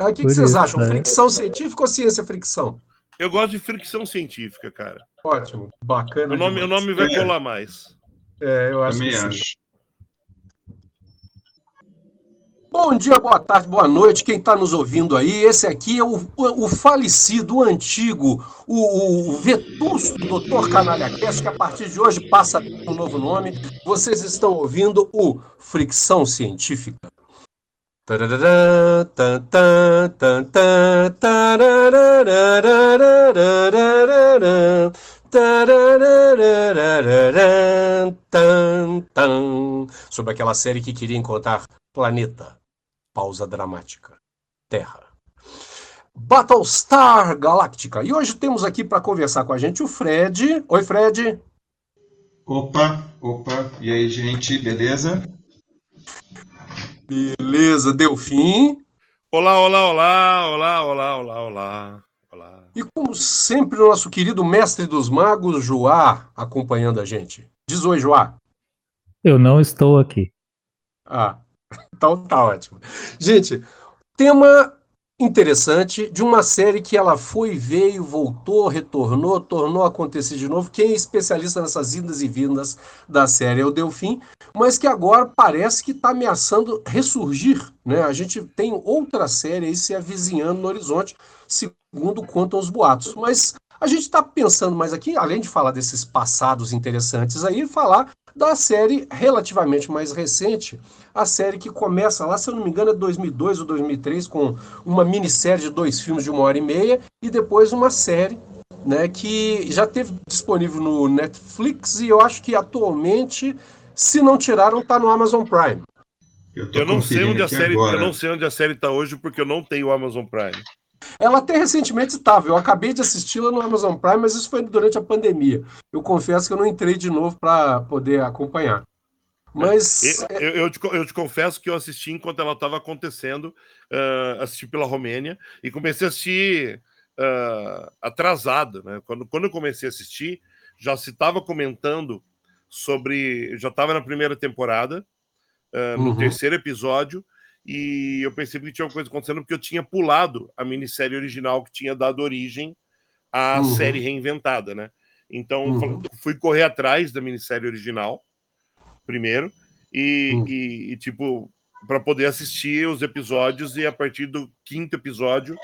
O que, que vocês acham? Fricção científica ou ciência fricção? Eu gosto de fricção científica, cara. Ótimo, bacana. O nome, o nome vai colar mais. É, eu acho Também que acho. Bom dia, boa tarde, boa noite, quem está nos ouvindo aí. Esse aqui é o, o, o falecido, o antigo, o, o vetusto Dr. Canalha Cast, que a partir de hoje passa um novo nome. Vocês estão ouvindo o Fricção Científica. Sobre aquela série que queria encontrar planeta. Pausa dramática. Terra. Battlestar Galactica. E hoje temos aqui para conversar com a gente o Fred. Oi, Fred. Opa, opa. E aí, gente, beleza? Beleza, Delfim. Olá, olá, olá, olá, olá, olá, olá. Olá. E como sempre, o nosso querido mestre dos magos, Joá, acompanhando a gente. Diz oi, Joá. Eu não estou aqui. Ah, então tá ótimo. Gente, tema interessante de uma série que ela foi, veio, voltou, retornou, tornou a acontecer de novo. Quem é especialista nessas idas e vindas da série é o Delfim, mas que agora parece que está ameaçando ressurgir. Né? A gente tem outra série aí se avizinhando no horizonte, segundo contam os boatos. Mas a gente está pensando mais aqui, além de falar desses passados interessantes aí, falar da série relativamente mais recente, a série que começa lá, se eu não me engano, é 2002 ou 2003, com uma minissérie de dois filmes de uma hora e meia, e depois uma série né, que já teve disponível no Netflix e eu acho que atualmente, se não tiraram, está no Amazon Prime. Eu, eu não sei onde a série, agora. eu não sei onde a série está hoje porque eu não tenho o Amazon Prime. Ela até recentemente estava. Eu acabei de assisti-la no Amazon Prime, mas isso foi durante a pandemia. Eu confesso que eu não entrei de novo para poder acompanhar. Mas. Eu, eu, eu, te, eu, te, confesso que eu assisti enquanto ela estava acontecendo, uh, assisti pela Romênia, e comecei a assistir uh, atrasado. Né? Quando, quando eu comecei a assistir, já se estava comentando sobre. Já estava na primeira temporada, uh, no uhum. terceiro episódio, e eu percebi que tinha uma coisa acontecendo porque eu tinha pulado a minissérie original que tinha dado origem à uhum. série reinventada, né? Então uhum. fui correr atrás da minissérie original primeiro e, uhum. e, e tipo para poder assistir os episódios e a partir do quinto episódio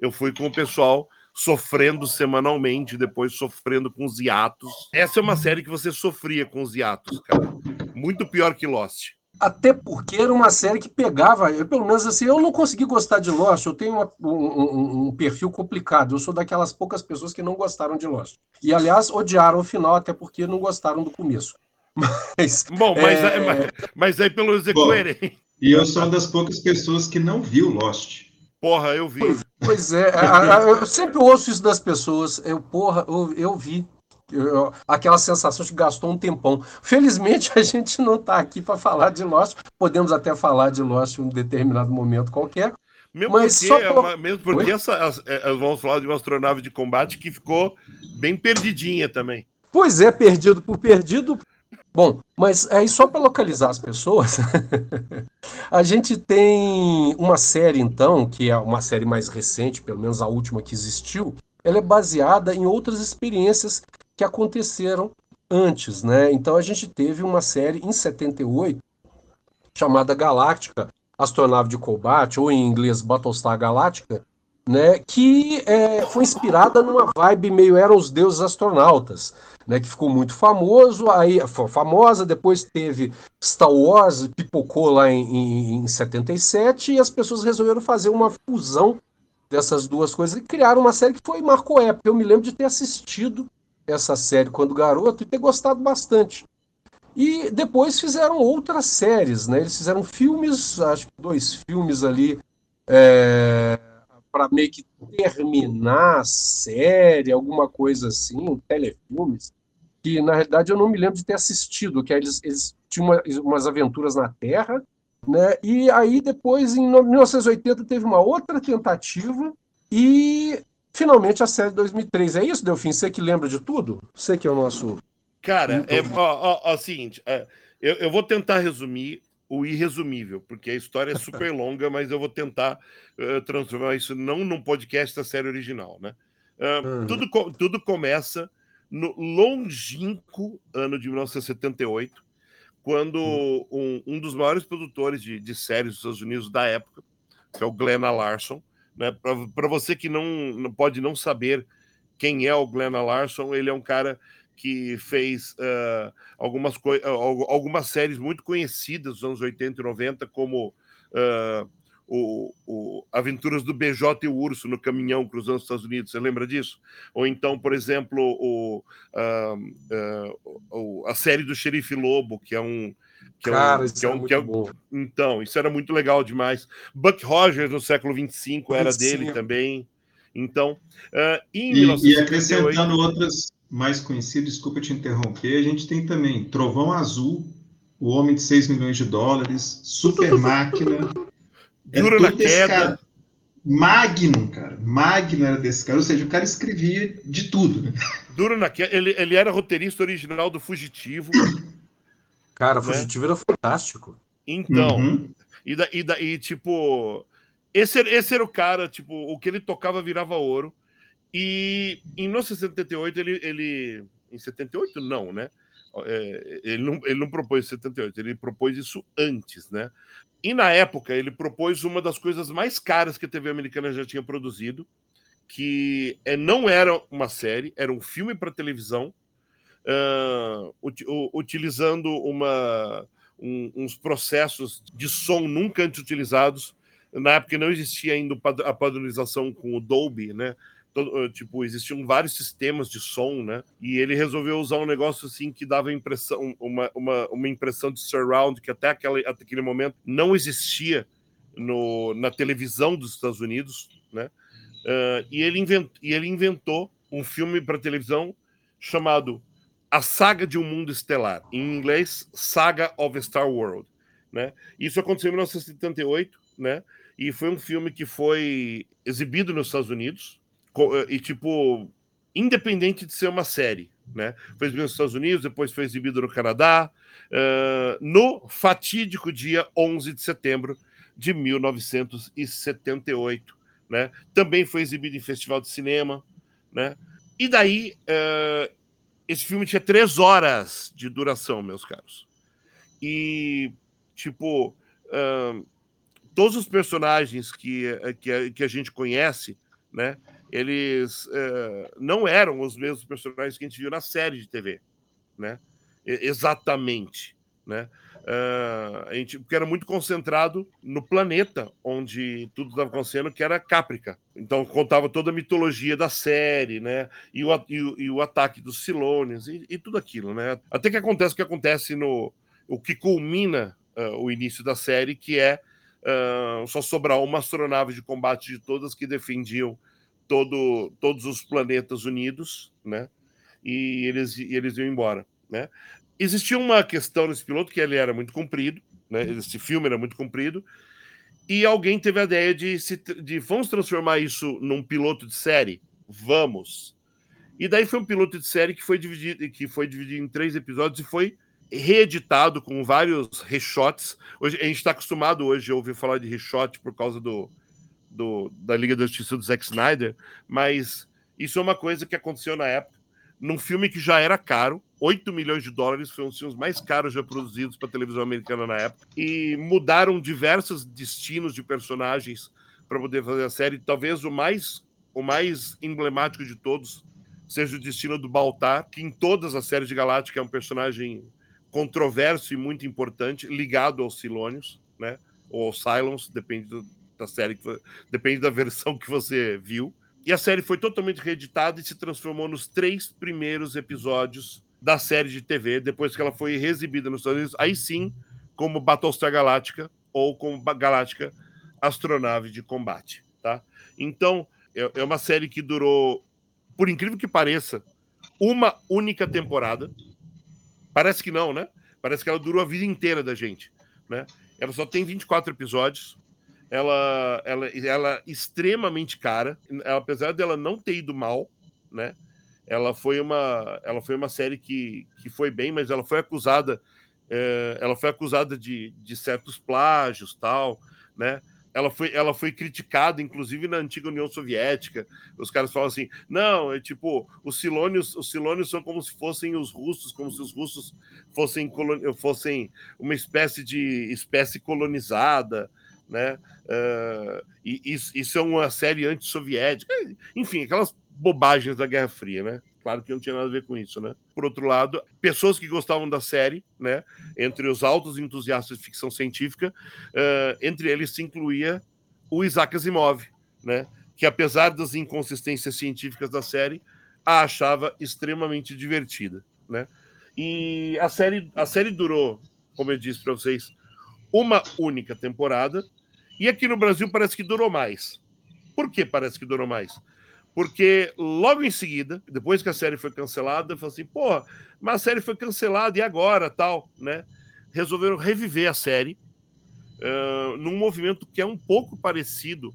eu fui com o pessoal sofrendo semanalmente, depois sofrendo com os hiatos. Essa é uma série que você sofria com os hiatos, cara. Muito pior que Lost. Até porque era uma série que pegava, eu, pelo menos assim, eu não consegui gostar de Lost, eu tenho uma, um, um, perfil complicado, eu sou daquelas poucas pessoas que não gostaram de Lost. E, aliás, odiaram o final, até porque não gostaram do começo. Mas. Bom, mas, é... mas, mas, aí pelo menos é coerente. E eu sou uma das poucas pessoas que não viu Lost. Porra, eu vi. Pois, pois é, a, a, eu sempre ouço isso das pessoas. Eu, porra, eu, eu vi aquela sensação de que gastou um tempão. Felizmente a gente não está aqui para falar de Lost, podemos até falar de Lost em um determinado momento qualquer. Mesmo mas porque, só é mesmo porque essa, é, vamos falar de uma astronave de combate que ficou bem perdidinha também. Pois é, perdido por perdido. Bom, mas aí só para localizar as pessoas, a gente tem uma série então, que é uma série mais recente, pelo menos a última que existiu, ela é baseada em outras experiências que aconteceram antes, né? Então a gente teve uma série em 78 chamada Galáctica, Astronave de Combate, ou em inglês Battlestar Galáctica, né? Que é, foi inspirada numa vibe meio eram os deuses astronautas, né? Que ficou muito famoso, aí foi famosa, depois teve Star Wars, pipocou lá em, em, em 77 e as pessoas resolveram fazer uma fusão dessas duas coisas e criaram uma série que foi marcou época. Eu me lembro de ter assistido essa série quando garoto e ter gostado bastante. E depois fizeram outras séries, né? Eles fizeram filmes, acho que dois filmes ali, é, para meio que terminar a série, alguma coisa assim, um telefilmes, que na realidade eu não me lembro de ter assistido, que eles, eles tinham uma, umas aventuras na Terra, né? E aí depois, em 1980, teve uma outra tentativa e Finalmente a série de 2003. É isso, Delfim? Você que lembra de tudo? Você que é o nosso. Cara, é, ó, ó, ó, seguinte, é, eu, eu vou tentar resumir o irresumível, porque a história é super longa, mas eu vou tentar uh, transformar isso não num podcast da série original, né? Uh, uhum. tudo, tudo começa no longínquo ano de 1978, quando uhum. um, um, dos maiores produtores de, de, séries dos Estados Unidos da época, que é o Glenn Larson, né? Para você que não, pode não saber quem é o Glenn Larson, ele é um cara que fez uh, algumas, algumas séries muito conhecidas dos anos 80 e 90, como uh, o, o, Aventuras do BJ e o Urso no caminhão cruzando os Estados Unidos, você lembra disso? Ou então, por exemplo, o, uh, a série do Xerife Lobo, que é um. Que Cara, é um, isso que é, um, que é bom. Então, isso era muito legal demais. Buck Rogers, no século 25, era dele também. Então, uh, em e, 1958... e acrescentando outras mais conhecidas, desculpa te interromper, a gente tem também Trovão Azul, O Homem de 6 milhões de dólares, Super Máquina. É Dura na queda. Cara. Magnum, cara. Magnum era desse cara. Ou seja, o cara escrevia de tudo. Né? Duro na queda. Ele, ele era roteirista original do Fugitivo. Cara, né? Fugitivo era fantástico. Então, uhum. e, da, e, da, e tipo, esse, esse era o cara, tipo, o que ele tocava virava ouro. E em 1978, ele, ele. Em 78, não, né? É, ele, não, ele não propôs 78, ele propôs isso antes, né? E na época, ele propôs uma das coisas mais caras que a TV americana já tinha produzido, que é, não era uma série, era um filme para televisão, uh, utilizando uma, um, uns processos de som nunca antes utilizados na época não existia ainda a padronização com o Dolby, né? Todo, tipo, existiam vários sistemas de som, né? E ele resolveu usar um negócio assim que dava impressão, uma, uma, uma impressão de surround que até, aquela, até aquele momento não existia no, na televisão dos Estados Unidos, né? Uh, e, ele invent, e ele inventou um filme para televisão chamado A Saga de um Mundo Estelar, em inglês Saga of Star World, né? Isso aconteceu em 1978, né? E foi um filme que foi exibido nos Estados Unidos eh, e, tipo, independente de ser uma série, né? Foi exibido nos Estados Unidos, depois foi exibido no Canadá, uh, no fatídico dia 11 de setembro de 1978, né? Também foi exibido em festival de cinema, né? E daí, uh, esse filme tinha três horas de duração, meus caros. E, tipo, uh, todos os personagens que, eh, que, que a gente conhece, né? Eles uh, não eram os mesmos personagens que a gente viu na série de TV, né? Exatamente, né? Uh, a gente, porque era muito concentrado no planeta onde tudo estava acontecendo, que era Caprica. Então contava toda a mitologia da série, né? E o, e e o ataque dos Cilones e, e, tudo aquilo, né? Até que acontece o que acontece no o que culmina uh, o início da série, que é Uh, só sobrar uma astronave de combate de todas que defendiam todo, todos os planetas unidos, né? E eles, e eles iam embora, né? Existia uma questão nesse piloto que ele era muito comprido, né? Esse filme era muito comprido e alguém teve a ideia de, se, de vamos transformar isso num piloto de série, vamos. E daí foi um piloto de série que foi dividido, que foi dividido em três episódios e foi reeditado com vários reshots. Hoje, a gente está acostumado hoje a ouvir falar de reshot por causa do, do, da Liga da Justiça do Zack Snyder, mas isso é uma coisa que aconteceu na época, num filme que já era caro, 8 milhões de dólares, foi um dos filmes mais caros já produzidos para televisão americana na época, e mudaram diversos destinos de personagens para poder fazer a série. Talvez o mais, o mais emblemático de todos seja o destino do Baltar, que em todas as séries de Galáctica é um personagem controverso e muito importante, ligado aos Silônios, né? Ou aos Cylons, depende do, da série, que, depende da versão que você viu. E a série foi totalmente reeditada e se transformou nos três primeiros episódios da série de TV, depois que ela foi exibida nos Estados Unidos, aí sim, como Battlestar Galáctica ou como Galáctica Astronave de Combate, tá? Então, é, é uma série que durou, por incrível que pareça, uma única temporada, Parece que não, né? Parece que ela durou a vida inteira da gente, né? Ela só tem 24 episódios. Ela, ela, ela é extremamente cara, apesar dela não ter ido mal, né? Ela foi uma, ela foi uma série que, que foi bem, mas ela foi acusada é, ela foi acusada de, de certos plágios, tal, né? Ela foi, ela foi criticada, inclusive na antiga União Soviética. Os caras falam assim: não, é tipo, os silônios, os silônios são como se fossem os russos, como se os russos fossem, fossem uma espécie de espécie colonizada, né? Uh, e isso, é uma série anti-soviética, enfim, aquelas bobagens da Guerra Fria, né? Claro que não tinha nada a ver com isso, né? Por outro lado, pessoas que gostavam da série, né? Entre os altos entusiastas de ficção científica, uh, entre eles se incluía o Isaac Asimov, né? Que apesar das inconsistências científicas da série, a achava extremamente divertida, né? E a série, a série durou, como eu disse para vocês, uma única temporada. E aqui no Brasil parece que durou mais. Por que parece que durou mais? Porque logo em seguida, depois que a série foi cancelada, eu falei assim, pô, mas a série foi cancelada e agora, tal, né? Resolveram reviver a série uh, num movimento que é um pouco parecido,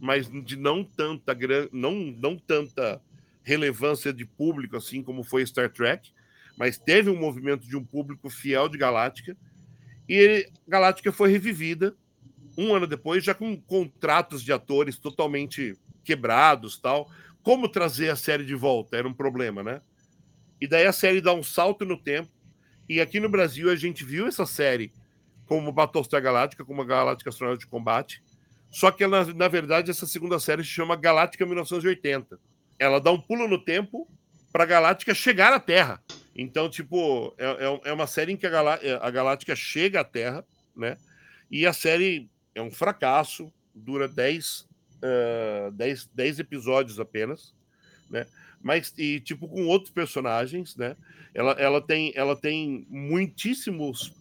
mas de não tanta não, não tanta relevância de público assim como foi Star Trek, mas teve um movimento de um público fiel de Galáctica e Galáctica foi revivida um ano depois já com contratos de atores totalmente quebrados tal. Como trazer a série de volta? Era um problema, né? E daí a série dá um salto no tempo. E aqui no Brasil a gente viu essa série como Battlestar Galáctica, como a Galáctica Astronauta de Combate. Só que, ela, na verdade, essa segunda série se chama Galáctica 1980. Ela dá um pulo no tempo para a Galáctica chegar à Terra. Então, tipo, é, é, é uma série em que a, Galá a Galáctica chega à Terra, né? E a série é um fracasso, dura 10 uh, 10, 10 episódios apenas, né? Mas, e tipo, com outros personagens, né? Ela, ela, tem, ela tem muitíssimos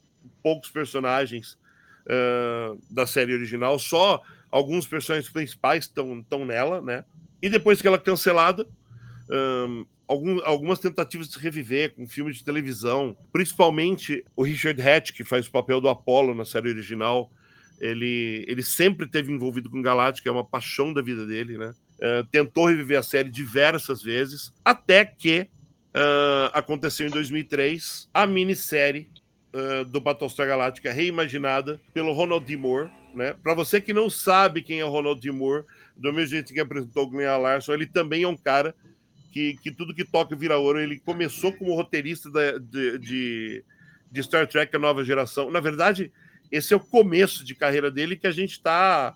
poucos personagens uh, da série original, só alguns personagens principais estão nela, né? E depois que ela é cancelada, um, algum, algumas tentativas de reviver com filmes de televisão, principalmente o Richard Hatch, que faz o papel do Apollo na série original, ele, ele sempre teve envolvido com Galáctica, é uma paixão da vida dele, né? Uh, tentou reviver a série diversas vezes, até que uh, aconteceu em 2003 a minissérie uh, do Battlestar Galáctica reimaginada pelo Ronald D. Moore. Né? Para você que não sabe quem é o Ronald D. Moore, do mesmo jeito que apresentou o Glenn Larson, ele também é um cara que, que tudo que toca vira ouro. Ele começou como roteirista da, de, de, de Star Trek A Nova Geração. Na verdade, esse é o começo de carreira dele que a gente está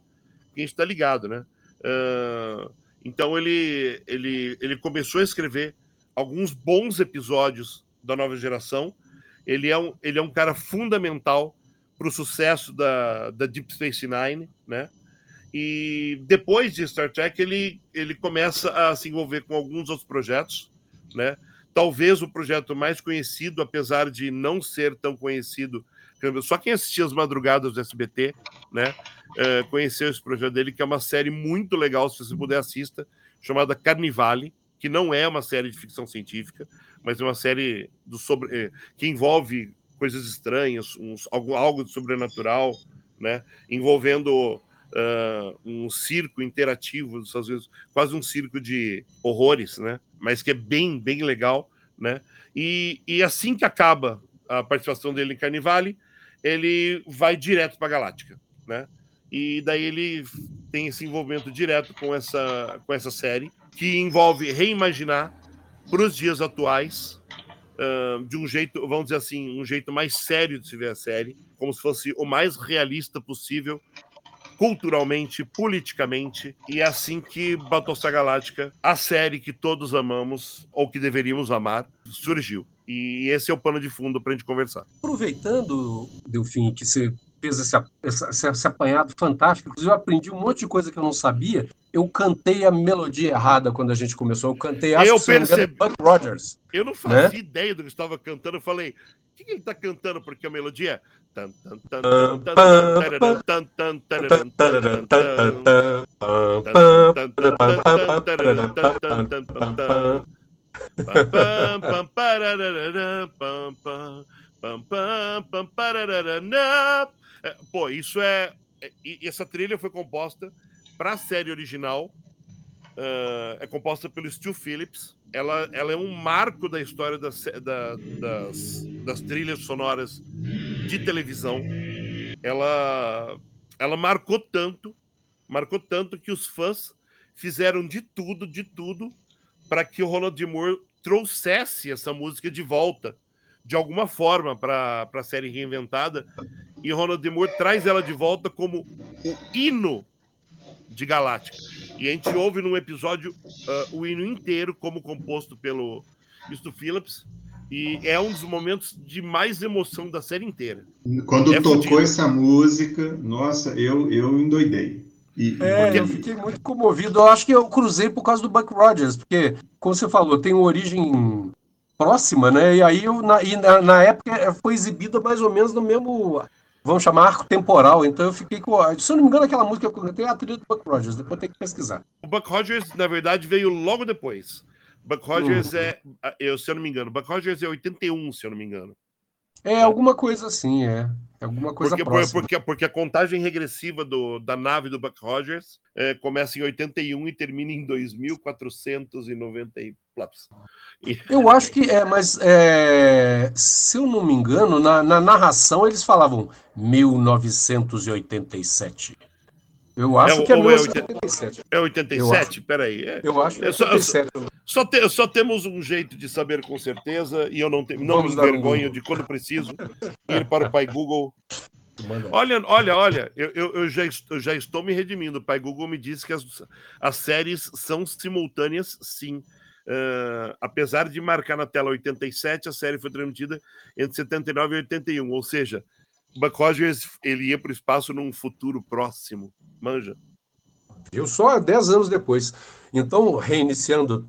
tá ligado, né? Uh, então ele, ele, ele começou a escrever alguns bons episódios da nova geração. Ele é um, ele é um cara fundamental para o sucesso da, da Deep Space Nine, né? E depois de Star Trek, ele, ele começa a se envolver com alguns outros projetos, né? Talvez o projeto mais conhecido, apesar de não ser tão conhecido só quem assistia as madrugadas do SBT, né, é, conheceu esse projeto dele, que é uma série muito legal, se você puder assista, chamada Carnivale, que não é uma série de ficção científica, mas é uma série do sobre, é, que envolve coisas estranhas, uns, algo, algo de sobrenatural, né, envolvendo uh, um circo interativo, às vezes quase um circo de horrores, né, mas que é bem, bem legal, né, e, e assim que acaba a participação dele em Carnivale, ele vai direto para Galáctica, né? E daí ele tem esse envolvimento direto com essa, com essa série, que envolve reimaginar para os dias atuais, uh, de um jeito, vamos dizer assim, um jeito mais sério de se ver a série, como se fosse o mais realista possível, culturalmente, politicamente, e é assim que Battlestar Galáctica, a série que todos amamos, ou que deveríamos amar, surgiu. E esse é o pano de fundo para a gente conversar. Aproveitando, Delfim, que você fez esse, esse, esse, apanhado fantástico, inclusive eu aprendi um monte de coisa que eu não sabia. Eu cantei a melodia errada quando a gente começou. Eu cantei, acho eu que percebi. Buck Rogers. Eu não fazia né? ideia do que estava cantando. Eu falei, o que, que ele está cantando? Porque a melodia é... Pô, isso é. Essa trilha foi composta para a série original. Uh, é composta pelo Stu Phillips. Ela, ela é um marco da história das, da, das, das trilhas sonoras de televisão. Ela, ela marcou tanto, marcou tanto que os fãs fizeram de tudo, de tudo, para que o Ronald Moore trouxesse essa música de volta, de alguma forma, para a série reinventada. E Ronald Moore traz ela de volta como o hino de Galáctica. E a gente ouve num episódio uh, o hino inteiro, como composto pelo Stu Phillips. E é um dos momentos de mais emoção da série inteira. Quando é tocou fudido. essa música, nossa, eu, eu endoidei. E, é, porque... eu fiquei muito comovido. Eu acho que eu cruzei por causa do Buck Rogers, porque, como você falou, tem uma origem próxima, né? E aí, eu, na, e na, na época, foi exibida mais ou menos no mesmo vamos chamar arco temporal. Então eu fiquei com. Se eu não me engano, aquela música que eu cantei é a trilha do Buck Rogers, depois tem que pesquisar. O Buck Rogers, na verdade, veio logo depois. Buck Rogers uhum. é, eu, se eu não me engano, Buck Rogers é 81, se eu não me engano. É, alguma coisa assim, é. é alguma coisa porque, próxima. Porque, porque a contagem regressiva do, da nave do Buck Rogers é, começa em 81 e termina em 2490 e. Eu acho que é, mas é, se eu não me engano, na, na narração eles falavam 1987. Eu acho é, que é 1987. É 87? Peraí. É, eu acho que é 87. Só, só, te, só, temos um jeito de saber com certeza, e eu não, te, não me envergonho um de quando preciso ir para o pai Google. Olha, olha, olha, eu, eu, eu, já, eu já estou me redimindo. O pai Google me disse que as, as séries são simultâneas, sim. Uh, apesar de marcar na tela 87, a série foi transmitida entre 79 e 81, ou seja, Buck Rogers ele ia para o espaço num futuro próximo, manja. Eu só 10 anos depois. Então, reiniciando.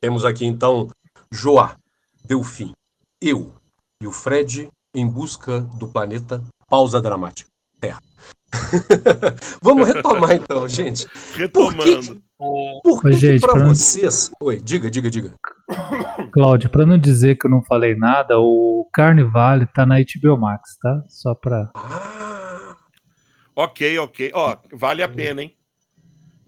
Temos aqui então Joá, Delfim, eu, e o Fred em busca do planeta Pausa Dramática Terra. Vamos retomar então, gente. Retomando. Por que, para vocês. Oi, diga, diga, diga. Cláudio, para não dizer que eu não falei nada, o Carnivale tá na HBO Max, tá? Só para. Ah. Ok, ok. Ó, vale a pena, hein?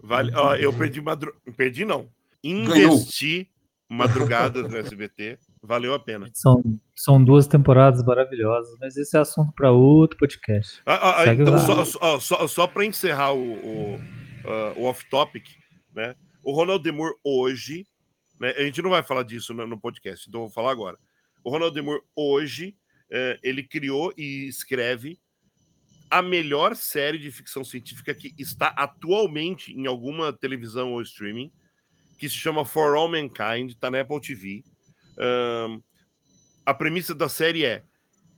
Vale. Ó, eu perdi madru... Perdi não. Investi Ganhou. madrugada no SBT. Valeu a pena. São, são duas temporadas maravilhosas, mas esse é assunto para outro podcast. Ah, ah, então, só, só, só, só para encerrar o, o, uh, o off-topic, né? O Ronald Demur hoje, né? A gente não vai falar disso no, no podcast, então vou falar agora. O Ronald Demur hoje, uh, ele criou e escreve a melhor série de ficção científica que está atualmente em alguma televisão ou streaming, que se chama For All Mankind, está na Apple TV a premissa da série é: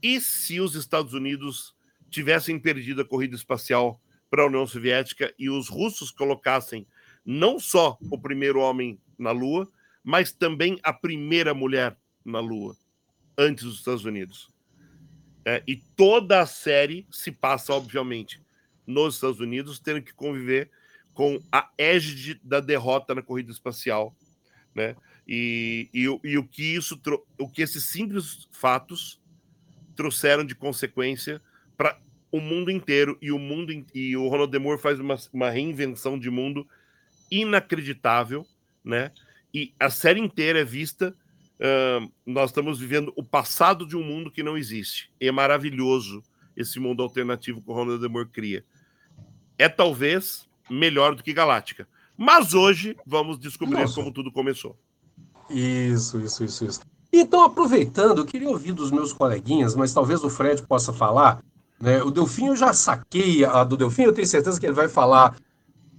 e se os Estados Unidos tivessem perdido a corrida espacial para a União Soviética e os russos colocassem não só o primeiro homem na Lua, mas também a primeira mulher na Lua, antes dos Estados Unidos? É, e toda a série se passa, obviamente, nos Estados Unidos, tendo que conviver com a égide da derrota na corrida espacial, né? E, e, e, o que isso o que esses simples fatos trouxeram de consequência para o mundo inteiro e o mundo e o Ronald Demore faz uma, uma reinvenção de mundo inacreditável, né? E a série inteira é vista. Uh, nós estamos vivendo o passado de um mundo que não existe. E é maravilhoso esse mundo alternativo que o Ronald Demore cria. É talvez melhor do que Galáctica. Mas hoje vamos descobrir Nossa. como tudo começou. Isso, isso, isso, isso. Então, aproveitando, eu queria ouvir dos meus coleguinhas, mas talvez o Fred possa falar. Né? O Delfim eu já saquei a do Delfim, eu tenho certeza que ele vai falar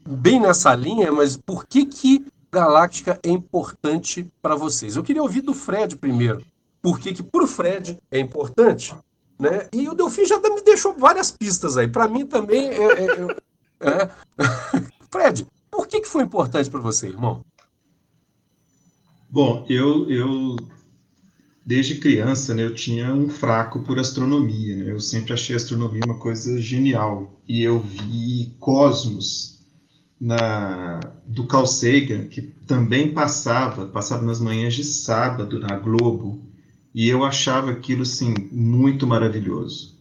bem nessa linha, mas por que que Galáctica é importante para vocês? Eu queria ouvir do Fred primeiro. Por que que o Fred é importante? Né? E o Delfim já me deixou várias pistas aí. Para mim também é, é, é... é. Fred, por que, que foi importante para você, irmão? Bom, eu, eu desde criança, né, eu tinha um fraco por astronomia. Né? Eu sempre achei astronomia uma coisa genial. E eu vi Cosmos na, do Carl Sagan, que também passava, passava nas manhãs de sábado na Globo, e eu achava aquilo assim muito maravilhoso.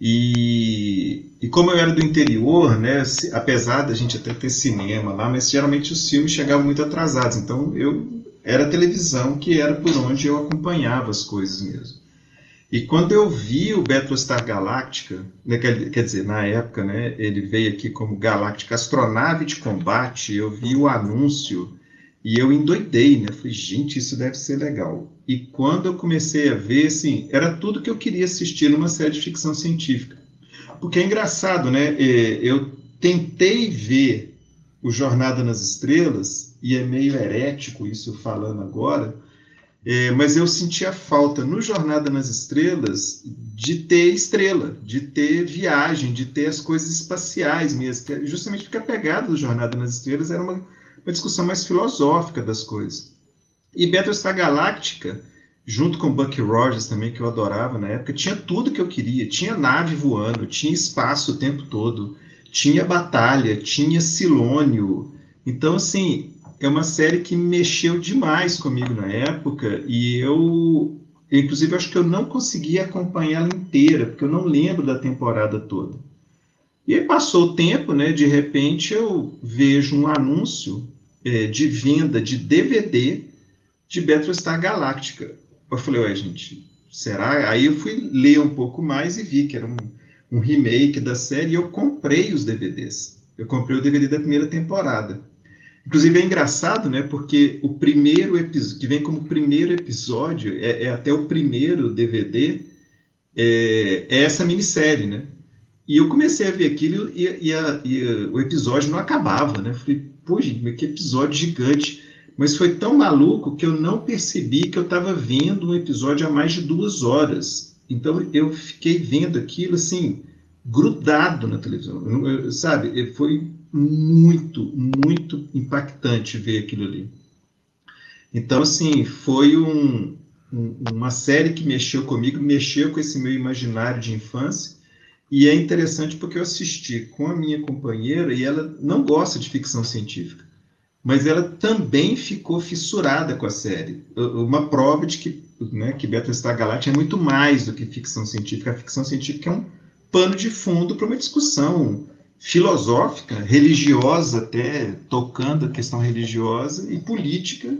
E, e como eu era do interior, né, apesar da gente até ter cinema lá, mas geralmente os filmes chegavam muito atrasados. Então eu era a televisão que era por onde eu acompanhava as coisas mesmo. E quando eu vi o Battlestar Galactica, né, quer, quer, dizer, na época, né, ele veio aqui como Galactica Astronave de Combate, eu vi o anúncio e eu endoidei, né? Falei, gente, isso deve ser legal. E quando eu comecei a ver, assim, era tudo que eu queria assistir numa série de ficção científica. Porque é engraçado, né? É, eu tentei ver o Jornada nas Estrelas, e é meio herético isso falando agora, é, mas eu sentia falta no Jornada nas Estrelas de ter estrela, de ter viagem, de ter as coisas espaciais mesmo, é justamente porque a pegada do Jornada nas Estrelas era uma uma discussão mais filosófica das coisas. E Battlestar Galactica, junto com Bucky Rogers também, que eu adorava na época, tinha tudo que eu queria. Tinha nave voando, tinha espaço o tempo todo, tinha batalha, tinha Silônio. Então, assim, é uma série que mexeu demais comigo na época e eu, inclusive, acho que eu não consegui acompanhá-la inteira, porque eu não lembro da temporada toda. E aí passou o tempo, né? De repente eu vejo um anúncio é, de venda de DVD de Battlestar Galactica. Eu falei, ué, gente, será? Aí eu fui ler um pouco mais e vi que era um, um remake da série e eu comprei os DVDs. Eu comprei o DVD da primeira temporada. Inclusive é engraçado, né? Porque o primeiro episódio, que vem como primeiro episódio, é, é até o primeiro DVD, é, é, essa minissérie, né? E eu comecei a ver aquilo e, e, a, e o episódio não acabava, né? Falei, gente, que episódio gigante. Mas foi tão maluco que eu não percebi que eu estava vendo um episódio há mais de duas horas. Então eu fiquei vendo aquilo assim, grudado na televisão. Eu, sabe, foi muito, muito impactante ver aquilo ali. Então, assim, foi um, um, uma série que mexeu comigo, mexeu com esse meu imaginário de infância e é interessante porque eu assisti com a minha companheira e ela não gosta de ficção científica, mas ela também ficou fissurada com a série. Uma prova de que, né, que Battlestar Galactica é muito mais do que ficção científica. A ficção científica é um pano de fundo para uma discussão filosófica, religiosa até, tocando a questão religiosa e política.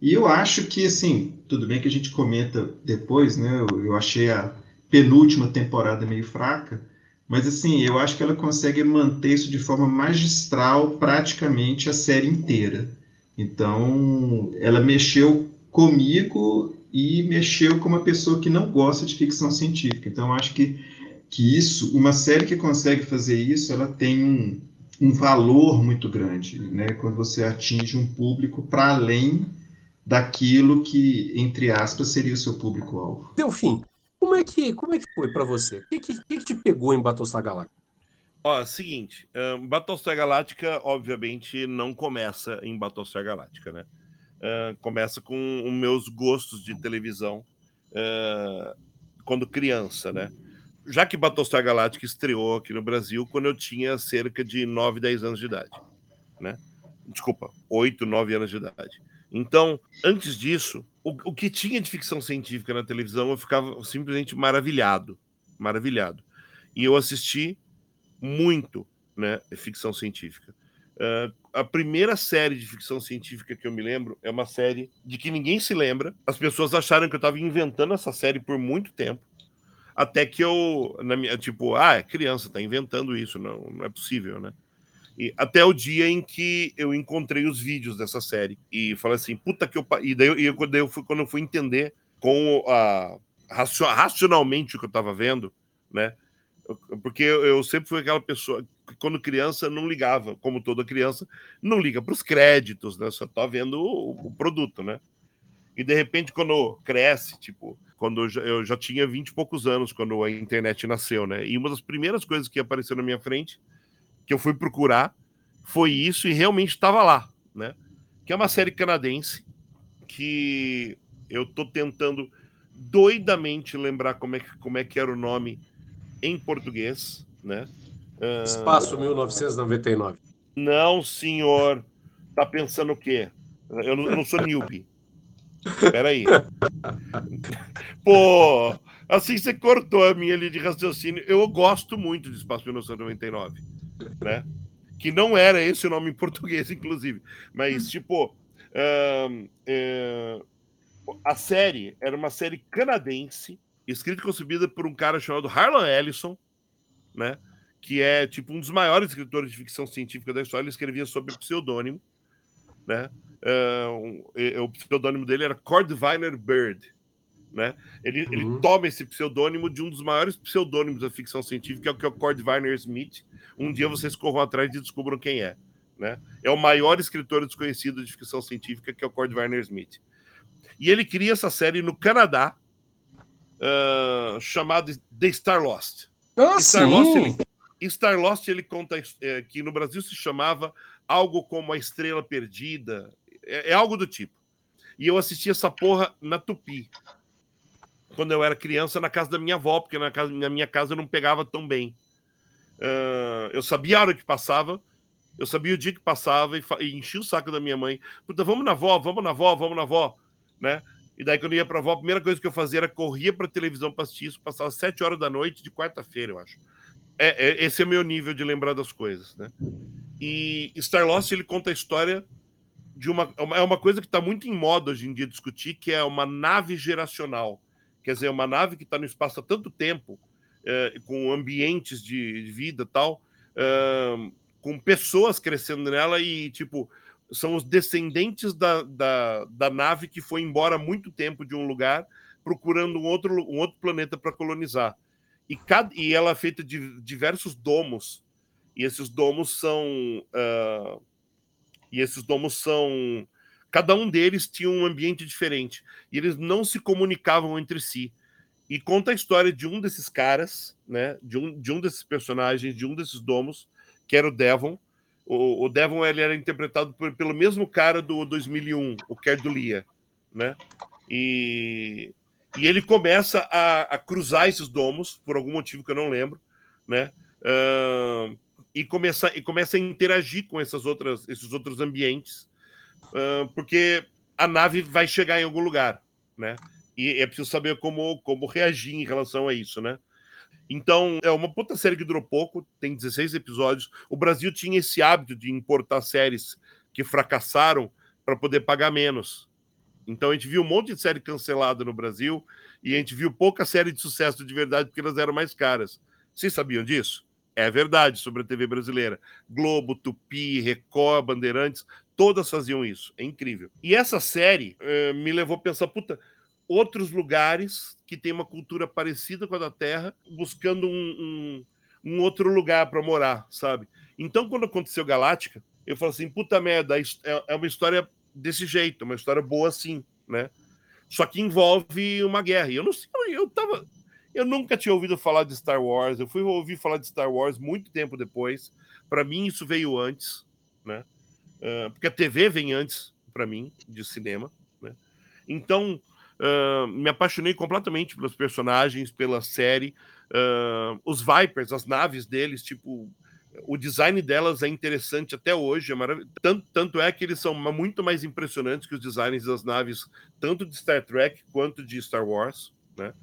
E eu acho que, assim, tudo bem que a gente comenta depois, né? Eu, eu achei a penúltima temporada meio fraca, mas assim, eu acho que ela consegue manter isso de forma magistral praticamente a série inteira. Então, ela mexeu comigo e mexeu com uma pessoa que não gosta de ficção científica. Então, eu acho que, que isso, uma série que consegue fazer isso, ela tem um, um valor muito grande, né? Quando você atinge um público para além daquilo que, entre aspas, seria o seu público-alvo. Delfim, como é que, como é que foi para você? O que, que, que, te pegou em Battlestar Galactica? Ó, seguinte, um, Battlestar Galactica, obviamente, não começa em Battlestar Galactica, né? Uh, começa com os meus gostos de televisão uh, quando criança, né? Já que Battlestar Galactica estreou aqui no Brasil quando eu tinha cerca de 9, 10 anos de idade, né? Desculpa, 8, 9 anos de idade. Então, antes disso, o, o que tinha de ficção científica na televisão, eu ficava simplesmente maravilhado. Maravilhado. E eu assisti muito né, ficção científica. Uh, a primeira série de ficção científica que eu me lembro é uma série de que ninguém se lembra. As pessoas acharam que eu estava inventando essa série por muito tempo. Até que eu, na minha, tipo, ah, é criança, tá inventando isso, não, não é possível, né? E até o dia em que eu encontrei os vídeos dessa série e falei assim, puta que eu. E daí, e daí eu fui, quando eu fui entender com a, racionalmente o que eu estava vendo, né? Porque eu, eu, sempre fui aquela pessoa que, quando criança, não ligava, como toda criança, não liga para os créditos, né? Só tá vendo o, o, produto, né? E de repente, quando cresce, tipo, quando eu já, eu já tinha vinte e poucos anos, quando a internet nasceu, né? E uma das primeiras coisas que apareceu na minha frente que eu fui procurar foi isso e realmente estava lá, né? Que é uma série canadense que eu tô tentando doidamente lembrar como é que, como é que era o nome em português, né? Espaço 1999. Não, senhor. Tá pensando o quê? Eu não, eu não sou newbie. Peraí. Pô, Assim você cortou a minha linha de raciocínio. Eu gosto muito de Espaço 1999, né? Que não era esse o nome em português, inclusive. Mas, tipo, uh, uh, a série era uma série canadense, escrita e concebida por um cara chamado Harlan Ellison, né? Que é, tipo, um dos maiores escritores de ficção científica da história. Ele escrevia sob pseudônimo, né? Uh, um, o pseudônimo dele era Cordwainer Bird né? Ele, uhum. ele toma esse pseudônimo de um dos maiores pseudônimos da ficção científica, que é o Cordwainer Smith. Um dia vocês corram atrás e descubram quem é. Né? É o maior escritor desconhecido de ficção científica, que é o Cordwainer Smith. E ele cria essa série no Canadá, uh, chamada The Star Lost. Ah, Star, Lost ele, Star Lost, ele conta é, que no Brasil se chamava algo como A Estrela Perdida, é, é algo do tipo. E eu assisti essa porra na Tupi quando eu era criança na casa da minha avó, porque na, casa, na minha casa eu não pegava tão bem. Uh, eu sabia a hora que passava, eu sabia o dia que passava e, e enchia o saco da minha mãe. Puta, vamos na avó, vamos na avó, vamos na avó, né? E daí, quando eu ia pra avó, a primeira coisa que eu fazia era corria pra televisão pra assistir isso, passava sete horas da noite de quarta-feira, eu acho. É, é, esse é meu nível de lembrar das coisas, né? E Star Lost, ele conta a história de uma... É uma coisa que está muito em moda hoje em dia discutir, que é uma nave geracional Quer dizer, uma nave que está no espaço há tanto tempo, é, com ambientes de vida tal, é, com pessoas crescendo nela e, tipo, são os descendentes da, da, da nave que foi embora há muito tempo de um lugar procurando um outro, um outro planeta para colonizar. E, cada, e ela é feita de diversos domos. E esses domos são. Uh, e esses domos são Cada um deles tinha um ambiente diferente e eles não se comunicavam entre si. E conta a história de um desses caras, né? De um, de um desses personagens, de um desses domos, que era o Devon. O, o Devon ele era interpretado por, pelo mesmo cara do 2001, o Kerdulia, né? E, e ele começa a, a, cruzar esses domos, por algum motivo que eu não lembro, né? Uh, e, começa, e começa a interagir com essas outras, esses outros ambientes porque a nave vai chegar em algum lugar, né? E é preciso saber como, como reagir em relação a isso, né? Então, é uma puta série que durou pouco, tem 16 episódios. O Brasil tinha esse hábito de importar séries que fracassaram para poder pagar menos. Então, a gente viu um monte de série cancelada no Brasil e a gente viu pouca série de sucesso de verdade porque elas eram mais caras. Vocês sabiam disso? É verdade sobre a TV brasileira. Globo, Tupi, Record, Bandeirantes, todas faziam isso. É incrível. E essa série uh, me levou a pensar, puta, outros lugares que têm uma cultura parecida com a da Terra, buscando um, um, um outro lugar para morar, sabe? Então, quando aconteceu Galáctica, eu falei assim, puta merda, é, é uma história desse jeito, uma história boa assim, né? Só que envolve uma guerra. E eu não sei, eu tava eu nunca tinha ouvido falar de Star Wars. Eu fui ouvir falar de Star Wars muito tempo depois. Para mim, isso veio antes, né? Uh, porque a TV vem antes para mim de cinema, né? Então, uh, me apaixonei completamente pelos personagens, pela série. Uh, os Vipers, as naves deles, tipo, o design delas é interessante até hoje, é tanto, tanto, é que eles são muito mais impressionantes que os designs das naves, tanto de Star Trek quanto de Star Wars, né?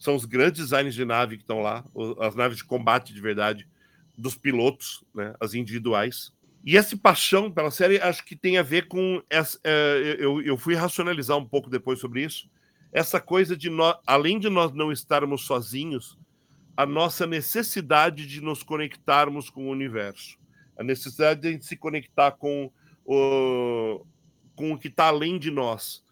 São os grandes designs de nave que estão lá, as naves de combate de verdade dos pilotos, né, as individuais. E essa paixão pela série acho que tem a ver com essa, é, eu, eu fui racionalizar um pouco depois sobre isso. Essa coisa de nós, além de nós não estarmos sozinhos, a nossa necessidade de nos conectarmos com o universo, a necessidade de a gente se conectar com o, com o que está além de nós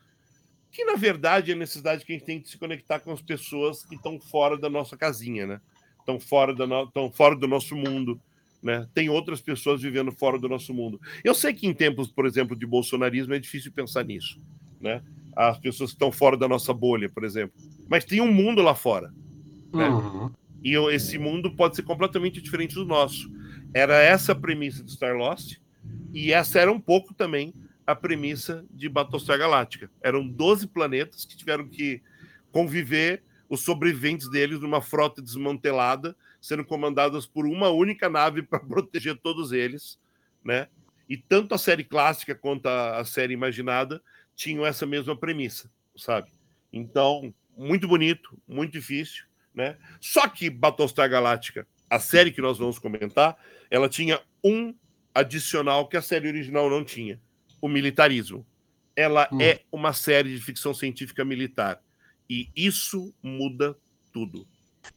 que na verdade é a necessidade que a gente tem de se conectar com as pessoas que estão fora da nossa casinha, né? Estão fora, da no... fora do nosso mundo, né? Tem outras pessoas vivendo fora do nosso mundo. Eu sei que em tempos, por exemplo, de bolsonarismo é difícil pensar nisso, né? As pessoas que estão fora da nossa bolha, por exemplo. Mas tem um mundo lá fora, né? Uhum. E esse mundo pode ser completamente diferente do nosso. Era essa a premissa de Star Lost, e essa era um pouco também a premissa de Battlestar Galáctica. Eram 12 planetas que tiveram que conviver os sobreviventes deles numa frota desmantelada, sendo comandadas por uma única nave para proteger todos eles, né? E tanto a série clássica quanto a, série imaginada tinham essa mesma premissa, sabe? Então, muito bonito, muito difícil, né? Só que Battlestar Galáctica, a série que nós vamos comentar, ela tinha um adicional que a série original não tinha: o militarismo. Ela hum. é uma série de ficção científica militar. E isso muda tudo.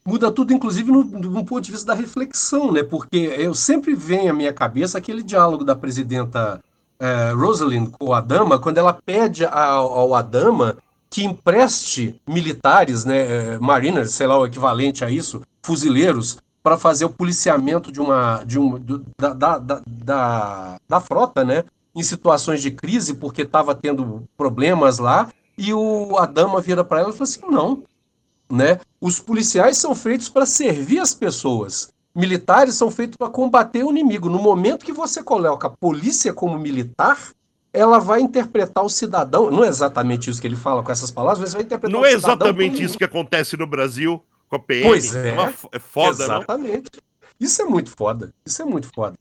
Muda tudo, inclusive, no, ponto de vista da reflexão, né? Porque eu sempre venho à minha cabeça aquele diálogo da presidenta é, Rosalind com o Adama, quando ela pede ao, ao Adama que empreste militares, né, é, mariners, sei lá, o equivalente a isso, fuzileiros, para fazer o policiamento de uma, de um, da, da, da, da, frota, né, em situações de crise, porque estava tendo problemas lá, e o Adama vira para ela e fala assim, não, né, os policiais são feitos para servir as pessoas, militares são feitos para combater o inimigo. No momento que você coloca a polícia como militar, ela vai interpretar o cidadão. Não é exatamente isso que ele fala com essas palavras, mas vai interpretar Não é exatamente isso que acontece no Brasil com a PM. Pois é. É, uma, é foda, Exatamente. Não? Isso é muito foda. Isso é muito foda.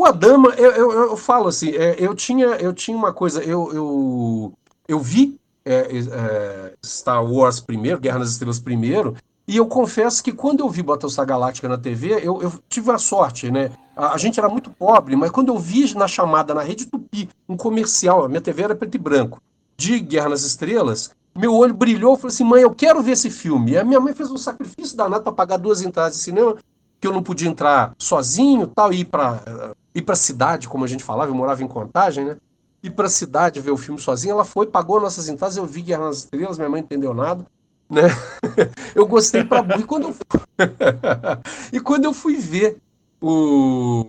O Adama, eu, eu, eu falo assim, é, eu, tinha, eu tinha uma coisa, eu, eu, eu vi é, é, Star Wars primeiro, Guerra nas Estrelas primeiro, e eu confesso que quando eu vi Battlestar Galáctica na TV, eu, eu tive a sorte, né? A, a, gente era muito pobre, mas quando eu vi na chamada na Rede Tupi, um comercial, a minha TV era preto e branco, de Guerra nas Estrelas, meu olho brilhou, eu falei assim, mãe, eu quero ver esse filme. E a minha mãe fez um sacrifício danado para pagar duas entradas de cinema, que eu não podia entrar sozinho tal, e ir para ir a cidade, como a gente falava, eu morava em Contagem, né? Ir para a cidade ver o filme sozinha. Ela foi, pagou nossas entradas, eu vi Guerra nas Estrelas, minha mãe entendeu nada né? Eu gostei para e quando eu e quando eu fui ver o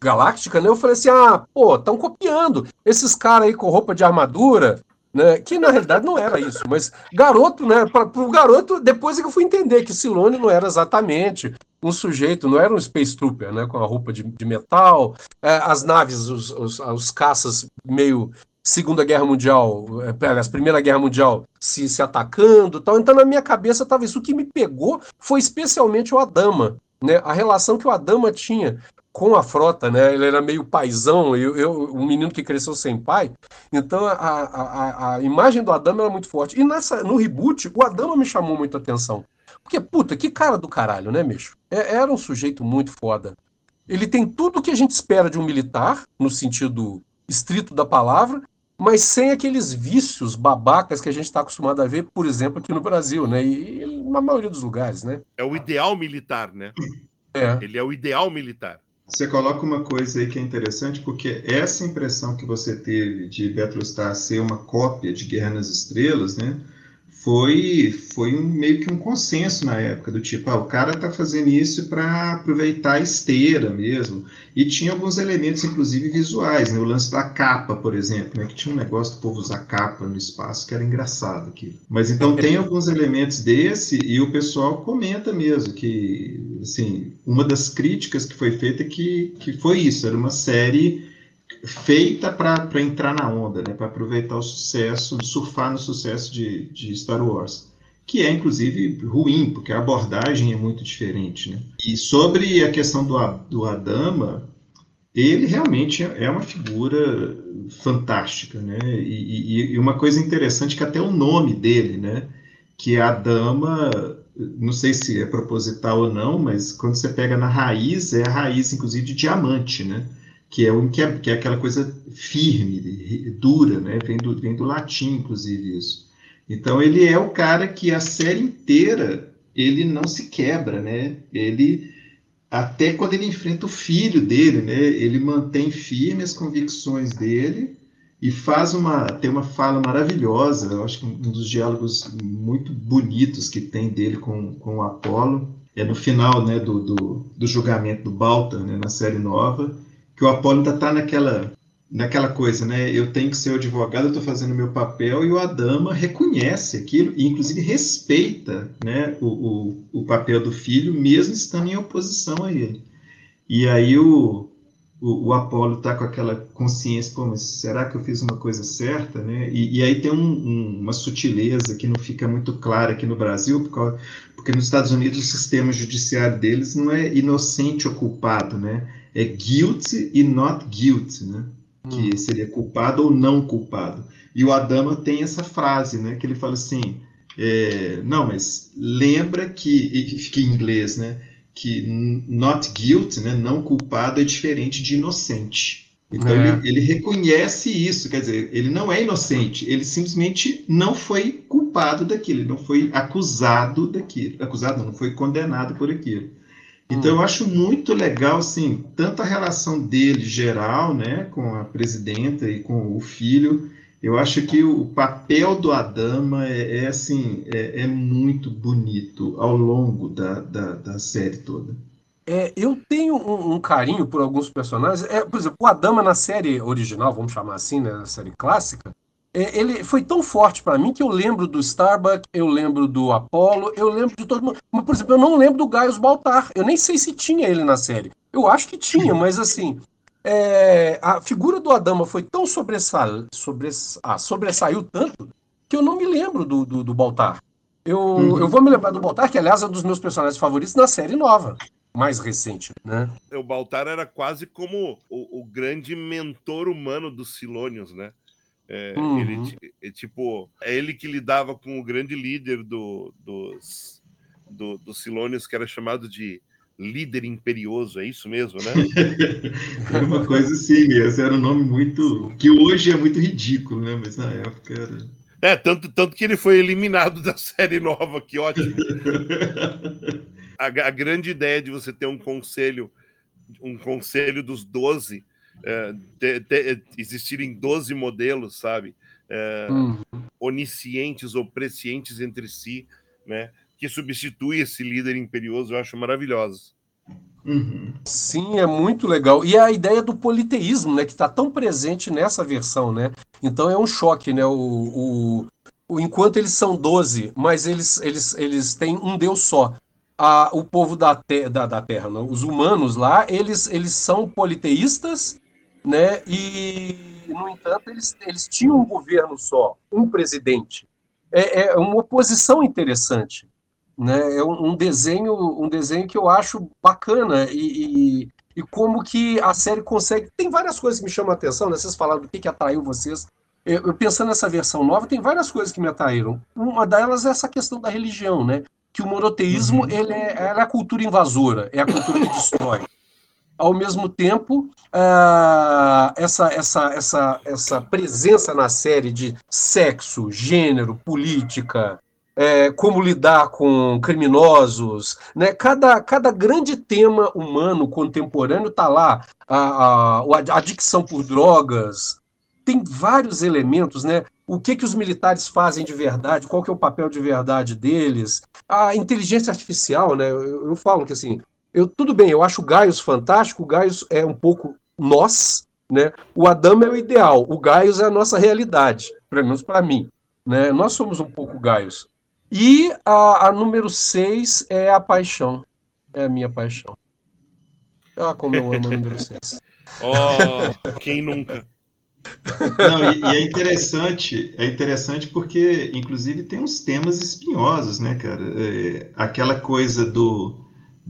Galáctica, né? Eu falei assim: "Ah, pô, estão copiando esses caras aí com roupa de armadura, né? Que na realidade não era isso, mas garoto, né? Para o garoto, depois é que eu fui entender que Silone não era exatamente um sujeito, não era um Space Trooper, né? Com a roupa de, de metal, é, as naves, os, os, os caças meio Segunda Guerra Mundial, é, aliás, Primeira Guerra Mundial se, se atacando tal. Então, na minha cabeça, estava isso. O que me pegou foi especialmente o Adama, né? A relação que o Adama tinha com a frota, né? Ele era meio paizão, eu, eu um menino que cresceu sem pai. Então, a, a, a imagem do Adama era muito forte. E nessa, no reboot, o Adama me chamou muita atenção. Porque, puta, que cara do caralho, né, Mexo? É, era um sujeito muito foda. Ele tem tudo que a gente espera de um militar, no sentido estrito da palavra, mas sem aqueles vícios babacas que a gente está acostumado a ver, por exemplo, aqui no Brasil, né? E, e na maioria dos lugares, né? É o ideal militar, né? É. Ele é o ideal militar. Você coloca uma coisa aí que é interessante, porque essa impressão que você teve de Battlestar ser uma cópia de Guerra nas Estrelas, né? foi, foi um, meio que um consenso na época, do tipo, ah, o cara está fazendo isso para aproveitar a esteira mesmo. E tinha alguns elementos, inclusive visuais, né? o lance da capa, por exemplo, né? que tinha um negócio do povo usar capa no espaço, que era engraçado aqui. Mas então tem alguns elementos desse, e o pessoal comenta mesmo que, assim, uma das críticas que foi feita é que, que foi isso, era uma série feita para entrar na onda, né, para aproveitar o sucesso, surfar no sucesso de, de Star Wars, que é inclusive ruim, porque a abordagem é muito diferente. Né? E sobre a questão do, do Adama, ele realmente é uma figura fantástica, né? E, e, e, uma coisa interessante que até o nome dele, né? Que é a dama, não sei se é proposital ou não, mas quando você pega na raiz, é a raiz, inclusive, de diamante, né? que é, um, que é, que é aquela coisa firme, dura, né? Vem do, vem do latim, inclusive, isso. Então, ele é o cara que a série inteira ele não se quebra, né? Ele até quando ele enfrenta o filho dele, né? Ele mantém firme as convicções dele e faz uma tem uma fala maravilhosa. Eu acho que um dos diálogos muito bonitos que tem dele com, com o Apolo é no final, né? Do, do, do julgamento do Balta, né? Na série nova que o Apolo ainda está naquela, naquela coisa, né? Eu tenho que ser o advogado, eu estou fazendo o meu papel, e o Adama reconhece aquilo, e inclusive respeita né, o, o, o papel do filho, mesmo estando em oposição a ele. E aí o, o, o Apolo está com aquela consciência, pô, mas será que eu fiz uma coisa certa, né? E, e aí tem um, um, uma sutileza que não fica muito clara aqui no Brasil, porque, porque nos Estados Unidos o sistema judiciário deles não é inocente ou culpado, né? é guilty e not guilty, né? Hum. Que seria culpado ou não culpado. E o Adama tem essa frase, né? Que ele fala assim: É, não, mas lembra que, fica em inglês, né? Que not guilty, né? Não culpado é diferente de inocente. Então é. ele, ele, reconhece isso, quer dizer, ele não é inocente, ele simplesmente não foi culpado daquilo, ele não foi acusado daquilo, acusado não foi condenado por aquilo. Então, eu acho muito legal, assim, tanto a relação dele geral, né, com a presidenta e com o filho. Eu acho que o papel do Adama é, é assim, é, é, muito bonito ao longo da, da, da série toda. É, eu tenho um, um, carinho por alguns personagens. É, por exemplo, o Adama na série original, vamos chamar assim, né, na série clássica, é, ele foi tão forte para mim que eu lembro do Starbuck, eu lembro do Apollo, eu lembro de todo mundo. Mas, por exemplo, eu não lembro do Gaius Baltar. Eu nem sei se tinha ele na série. Eu acho que tinha, mas assim. É, a figura do Adama foi tão sobressa, sobressa, ah, sobressaiu tanto que eu não me lembro do, do, do Baltar. Eu, uhum. eu vou me lembrar do Baltar, que aliás é um dos meus personagens favoritos na série nova mais recente, né? O Baltar era quase como o, o grande mentor humano dos Silônios, né? É, uhum. ele, é, tipo, é ele que lidava com o grande líder do, dos, do, dos Silônios, que era chamado de líder imperioso, é isso mesmo, né? é uma coisa assim, esse era um nome muito. que hoje é muito ridículo, né? Mas na época era. É, tanto, tanto que ele foi eliminado da série nova, que ótimo. a, a grande ideia de você ter um conselho, um conselho dos 12 é, te, te, existirem 12 modelos, sabe? É, uhum. Oniscientes ou prescientes entre si, né? Que substitui esse líder imperioso, eu acho maravilhoso. Uhum. Sim, é muito legal. E a ideia do politeísmo, né, que está tão presente nessa versão, né? Então é um choque, né? O, o, o, enquanto eles são 12, mas eles, eles, eles têm um Deus só. A, o povo da, te, da, da Terra, não? os humanos lá, eles, eles são politeístas né? E, no entanto, eles, eles tinham um governo só, um presidente. É, é uma oposição interessante, né? É um, um, desenho, um desenho que eu acho bacana e, e, e, como que a série consegue. Tem várias coisas que me chamam a atenção, né? Vocês falaram do que, que atraiu vocês. Eu, eu, pensando nessa versão nova, tem várias coisas que me atraíram. Uma delas é essa questão da religião, né? Que o monoteísmo uhum. ele é, é a cultura invasora, é a cultura que destrói ao mesmo tempo, uh, essa, essa, essa, essa presença na série de sexo, gênero, política, é, como lidar com criminosos, né? cada, cada grande tema humano contemporâneo está lá, a, a, a adicção por drogas, tem vários elementos, né? O que, que os militares fazem de verdade, qual que é o papel de verdade deles, a inteligência artificial, né? Eu, eu falo que assim, eu, tudo bem, eu acho o Gaius fantástico, o Gaius é um pouco nós, né? O Adão é o ideal, o Gaius é a nossa realidade, pelo menos para mim. Né? Nós somos um pouco Gaius. E a, a número 6 é a paixão. É a minha paixão. Ah, como eu amo a número 6. oh, quem nunca? Não, e, e, é interessante, é interessante porque, inclusive, tem uns temas espinhosos, né, cara? É, aquela coisa do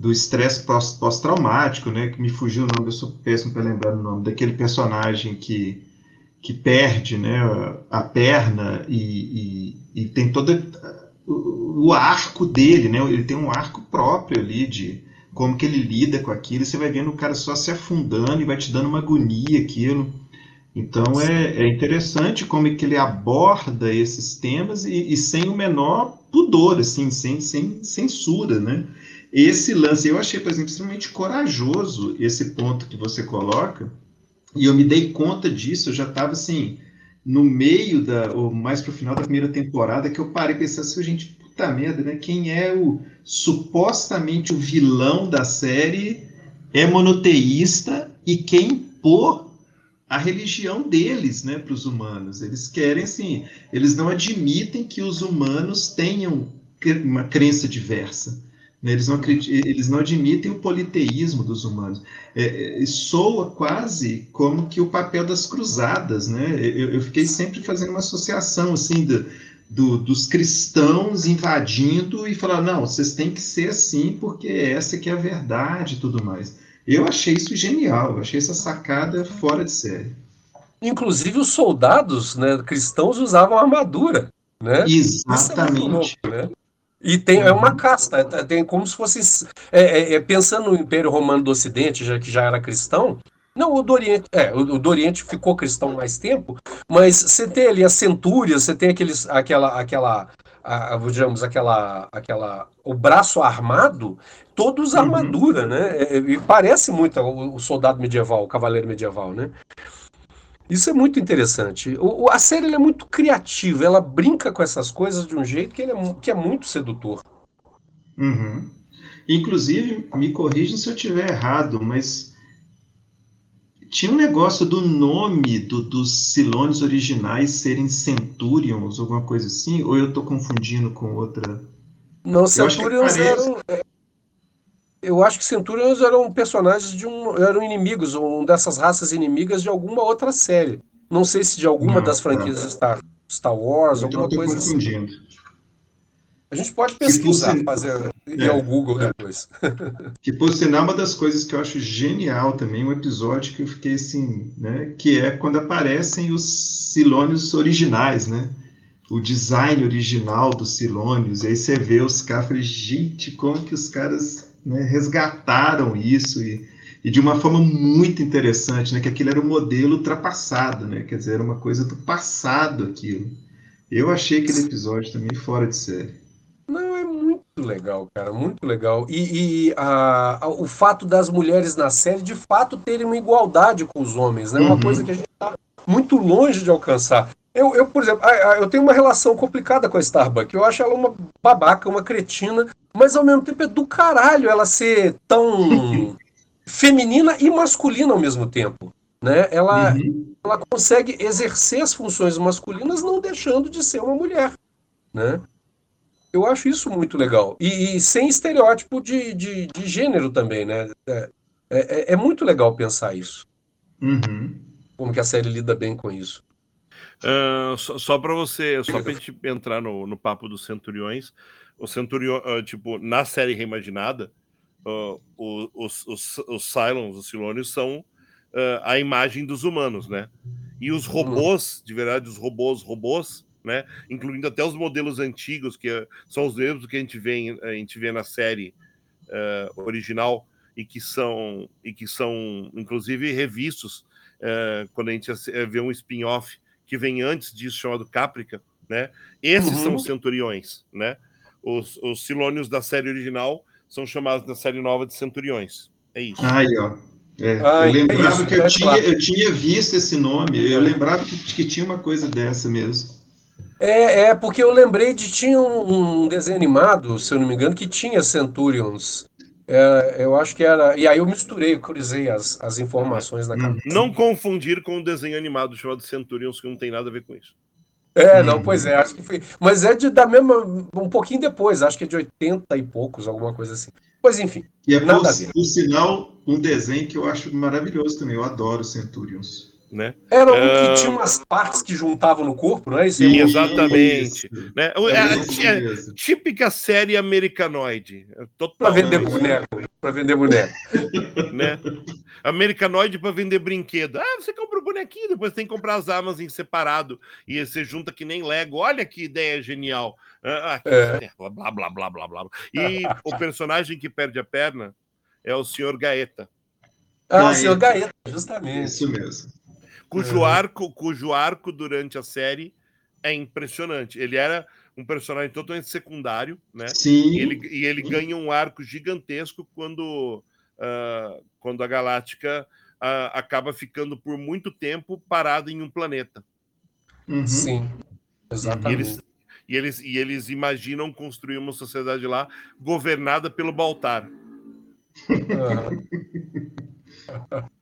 do estresse pós-traumático, né? Que me fugiu o nome, eu sou péssimo para lembrar o nome, daquele personagem que, que perde né, a perna e, e, e tem todo o, arco dele, né? Ele tem um arco próprio ali de como que ele lida com aquilo. Você vai vendo o cara só se afundando e vai te dando uma agonia aquilo. Então é, é interessante como é que ele aborda esses temas e, e sem o menor pudor, assim, sem, sem censura, né? Esse lance, eu achei, por exemplo, extremamente corajoso esse ponto que você coloca, e eu me dei conta disso, eu já estava assim, no meio da, ou mais para o final da primeira temporada, que eu parei pensei assim, gente, puta merda, né? Quem é o supostamente o vilão da série é monoteísta e quem impor a religião deles, né, para os humanos. Eles querem, assim, eles não admitem que os humanos tenham uma crença diversa. Né? Eles não, eles não admitem o politeísmo dos humanos. É, é, soa quase como que o papel das cruzadas. Né? Eu, eu fiquei sempre fazendo uma associação assim do, do, dos cristãos invadindo e falando, não, vocês têm que ser assim porque essa que é a verdade e tudo mais. Eu achei isso genial, eu achei essa sacada fora de série. Inclusive os soldados né, cristãos usavam armadura. Né? Exatamente. Louco, né? E tem é uma casta, é, tem como se fosse é, é, é, pensando no Império Romano do Ocidente, já que já era cristão. Não, o do Oriente, é, o do Oriente ficou cristão mais tempo, mas você tem ali as centúrias, você tem aqueles, aquela, aquela, a, digamos, aquela, aquela, o braço armado, todos uhum. armadura, né? É, e parece muito o, o, soldado medieval, o cavaleiro medieval, né? Isso é muito interessante. O, a série é muito criativa, ela brinca com essas coisas de um jeito que, é, que é muito sedutor. Uhum. Inclusive, me corrijam se eu estiver errado, mas tinha um negócio do nome do, dos Silônios originais serem Centurions, alguma coisa assim, ou eu estou confundindo com outra? Não, Centurions eram. Eu acho que Centurions eram personagens de um. eram inimigos, um dessas raças inimigas de alguma outra série. Não sei se de alguma não, das franquias não. Star, Star Wars, então alguma coisa assim. confundindo. assim. A gente pode pesquisar, fosse... fazer ir é, ao Google é. depois. Que por sinal, uma das coisas que eu acho genial também, um episódio que eu fiquei assim, né? Que é quando aparecem os Silônios originais, né? O design original dos Silônios. E aí você vê os caras, gente, como que os caras né, resgataram isso e, e, de uma forma muito interessante, né, que aquilo era um modelo ultrapassado, né, quer dizer, era uma coisa do passado aquilo. Eu achei aquele episódio também fora de série. Não, é muito legal, cara, muito legal. E, e a, a, o fato das mulheres na série, de fato, terem uma igualdade com os homens, né? Uma uhum. coisa que a gente está muito longe de alcançar. Eu, eu, por exemplo, eu tenho uma relação complicada com a Starbucks. Eu acho ela uma babaca, uma cretina, mas ao mesmo tempo é do caralho ela ser tão feminina e masculina ao mesmo tempo. Né? Ela, uhum. ela consegue exercer as funções masculinas não deixando de ser uma mulher. Né? Eu acho isso muito legal. E, e sem estereótipo de, de, de, gênero também. Né? É, é, é muito legal pensar isso. Uhum. Como que a série lida bem com isso. Uh, só, só para você, só para gente entrar no, no papo dos Centuriões, o Centurião, uh, tipo, na série reimaginada, uh, os, os, os Cylons, os Silônios, são a imagem dos humanos, né? E os robôs, de verdade, os robôs, robôs, né? Incluindo até os modelos antigos, que são os mesmos que a gente vê, a gente vê na série original e que são, e que são inclusive revistos quando a gente vê um spin-off que vem antes disso, chamado Caprica, né? Esses uhum. são os centuriões, né? Os, os Silônios da série original são chamados na série nova de centuriões. É isso. Aí, ó. É, Ai, eu lembrava é que eu, é tinha, claro. eu tinha visto esse nome, eu lembrava que, que tinha uma coisa dessa mesmo. É, é, porque eu lembrei de tinha um, um, desenho animado, se eu não me engano, que tinha Centurions. É, eu acho que era. E aí eu misturei, eu cruzei as, as informações na cabeça. Não confundir com o um desenho animado chamado Centurions, que não tem nada a ver com isso. É, não, pois é, acho que foi. Mas é de, da mesma. Um pouquinho depois, acho que é de 80 e poucos, alguma coisa assim. Pois enfim. E é, nada por, por sinal, um desenho que eu acho maravilhoso também. Eu adoro Centurions né? Era um uh... que tinha umas partes que juntavam no corpo, não é isso? Exatamente. Isso. Né? É, é, é, típica série americanoide. Para vender boneco. Para vender boneco. né? Americanoide para vender brinquedo. Ah, você compra o bonequinho, depois tem que comprar as armas em separado. E você junta que nem Lego. Olha que ideia genial. Ah, é. blá, blá, blá, blá, blá. E o personagem que perde a perna é o senhor Gaeta. Ah, o senhor Gaeta, justamente. Isso mesmo cujo arco, cujo arco durante a série é impressionante. Ele era um personagem totalmente secundário, né? Sim. E ele, e ele ganha um arco gigantesco quando, uh, quando a Galáctica uh, acaba ficando por muito tempo parada em um planeta. Uhum. Sim, exatamente. E eles, e eles, e eles imaginam construir uma sociedade lá governada pelo Baltar. Uhum.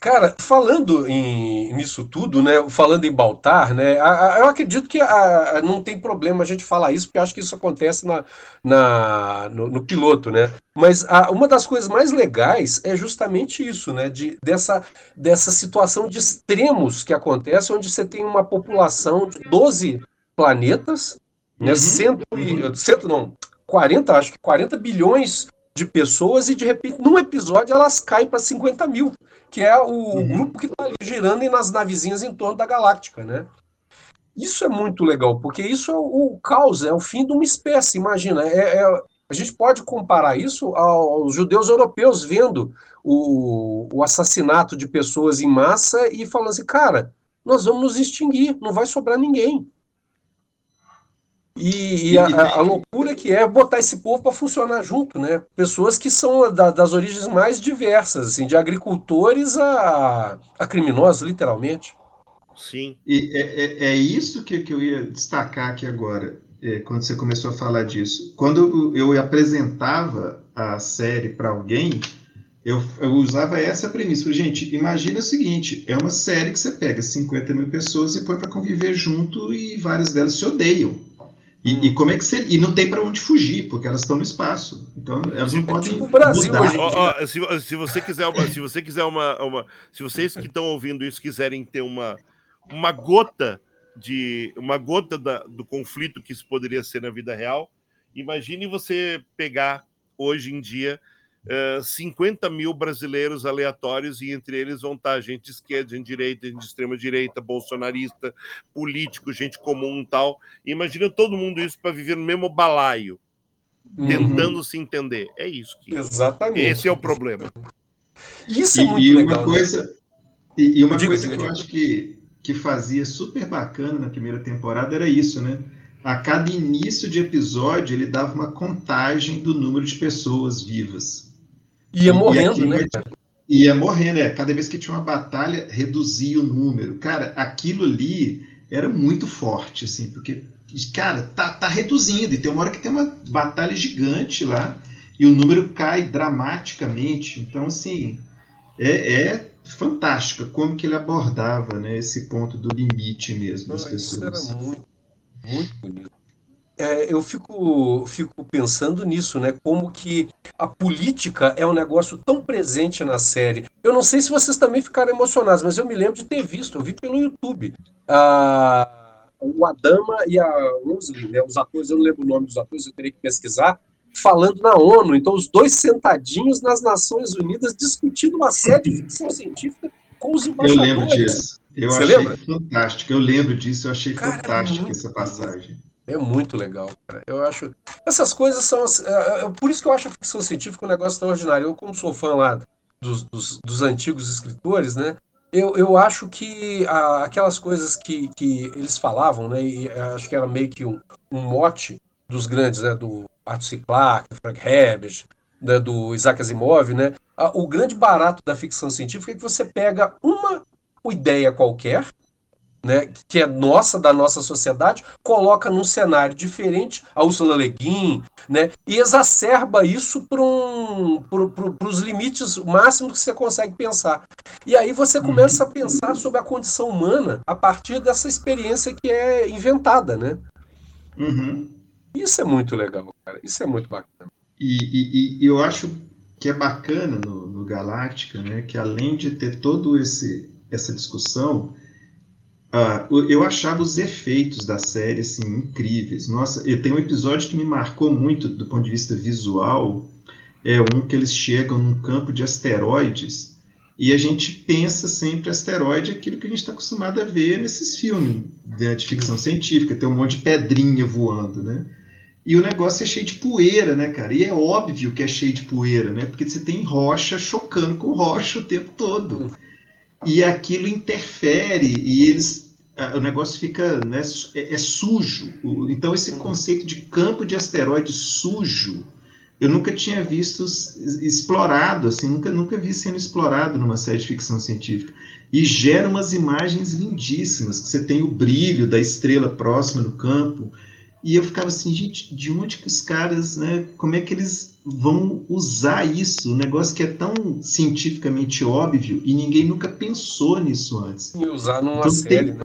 Cara, falando em, nisso tudo, né? Falando em Baltar, né? A, a, eu acredito que a, não tem problema a gente falar isso, porque acho que isso acontece na, na, no, no piloto, né? Mas uma das coisas mais legais é justamente isso, né? De, dessa, dessa situação de extremos que acontece, onde você tem uma população de 12 planetas, né? Uhum. Cento, cento não, 40, acho que 40 bilhões de pessoas, e de repente, num episódio, elas caem para 50 mil que é o uhum. grupo que está girando nas navezinhas em torno da Galáctica, né? Isso é muito legal, porque isso é o, caos, é o fim de uma espécie, imagina. É, é, a gente pode comparar isso aos judeus europeus vendo o, o assassinato de pessoas em massa e falando assim, cara, nós vamos nos extinguir, não vai sobrar ninguém. E, e a, a, loucura que é botar esse povo para funcionar junto, né? Pessoas que são da, das origens mais diversas, assim, de agricultores a, a criminosos, literalmente. Sim. E é, é, é isso que, que eu ia destacar aqui agora, é, quando você começou a falar disso. Quando eu, apresentava a série para alguém, eu, eu, usava essa premissa. Falei, gente, imagina o seguinte: é uma série que você pega 50 mil pessoas e põe para conviver junto e várias delas se odeiam. E, e, como é que você. E não tem para onde fugir, porque elas estão no espaço. Então, elas não podem. Tipo Brasil mudar. Hoje, oh, oh, se, se, você quiser uma, se você quiser uma, uma. Se vocês que estão ouvindo isso quiserem ter uma, uma gota de. Uma gota da, do conflito que isso poderia ser na vida real, imagine você pegar hoje em dia 50 eh, mil brasileiros aleatórios e entre eles vão estar gente de esquerda, gente de direita, gente de extrema direita, bolsonarista, político, gente comum tal. Imagina todo mundo isso para viver no mesmo balaio, uhum. tentando se entender. É isso que exatamente. Esse é o problema. Isso é muito e, legal. Uma né? coisa, né? e, e, uma digo, coisa digo, que digo. eu acho que que fazia super bacana na primeira temporada era isso, né? A cada início de episódio ele dava uma contagem do número de pessoas vivas. Ia morrendo, e né? Ia morrendo, é. Cada vez que tinha uma batalha, reduzia o número. Cara, aquilo ali era muito forte, assim, porque, cara, tá, tá reduzindo. E tem uma hora que tem uma batalha gigante lá e o número cai dramaticamente. Então, assim, é, é fantástico como que ele abordava né, esse ponto do limite mesmo das pessoas. Isso era muito, muito bonito é, eu fico, fico pensando nisso, né? Como que a política é um negócio tão presente na série. Eu não sei se vocês também ficaram emocionados, mas eu me lembro de ter visto, eu vi pelo YouTube. o Adama e a Rosalie, né, os atores, eu não lembro o nome dos atores, eu teria que pesquisar, falando na ONU. Então, os dois sentadinhos nas Nações Unidas discutindo uma série de ficção científica com os embaixadores. Eu lembro disso. Eu Você achei lembra? fantástico. Eu lembro disso, eu achei Cara, essa passagem. É muito legal, cara. Eu acho. Essas coisas são. É, é, por isso que eu acho a ficção científica um negócio extraordinário. Eu, como sou fã lá dos, dos, dos antigos escritores, né? Eu, eu acho que a, aquelas coisas que, que eles falavam, né? E acho que era meio que um, um mote dos grandes, né? Do Arthur C. Clarke, Frank Herbert, né, do Isaac Asimov, né? O grande barato da ficção científica é que você pega uma ideia qualquer né, que é nossa, da nossa sociedade, coloca num cenário diferente a Ursula Le Guin, né, e exacerba isso para um, os limites máximos que você consegue pensar. E aí você começa a pensar sobre a condição humana a partir dessa experiência que é inventada, né? Uhum. Isso é muito legal, cara. Isso é muito bacana. E, e, e eu acho que é bacana no, no Galáctica, né, que além de ter todo esse essa discussão, Uh, eu achava os efeitos da série assim, incríveis. Nossa, eu tenho um episódio que me marcou muito do ponto de vista visual. É um que eles chegam num campo de asteroides e a gente pensa sempre asteroide aquilo que a gente está acostumado a ver nesses filmes né, de ficção científica, tem um monte de pedrinha voando, né? E o negócio é cheio de poeira, né, cara? E é óbvio que é cheio de poeira, né? Porque você tem rocha chocando com rocha o tempo todo. E aquilo interfere e eles o negócio fica né, é, é, sujo. Então, esse uhum. conceito de campo de asteroide sujo, eu nunca tinha visto explorado, assim, nunca, nunca vi sendo explorado numa série de ficção científica. E gera umas imagens lindíssimas, que você tem o brilho da estrela próxima no campo. E eu ficava assim, gente, de onde que os caras, né, como é que eles vão usar isso? Um negócio que é tão cientificamente óbvio e ninguém nunca pensou nisso antes. E usar numa então, série, tem, né?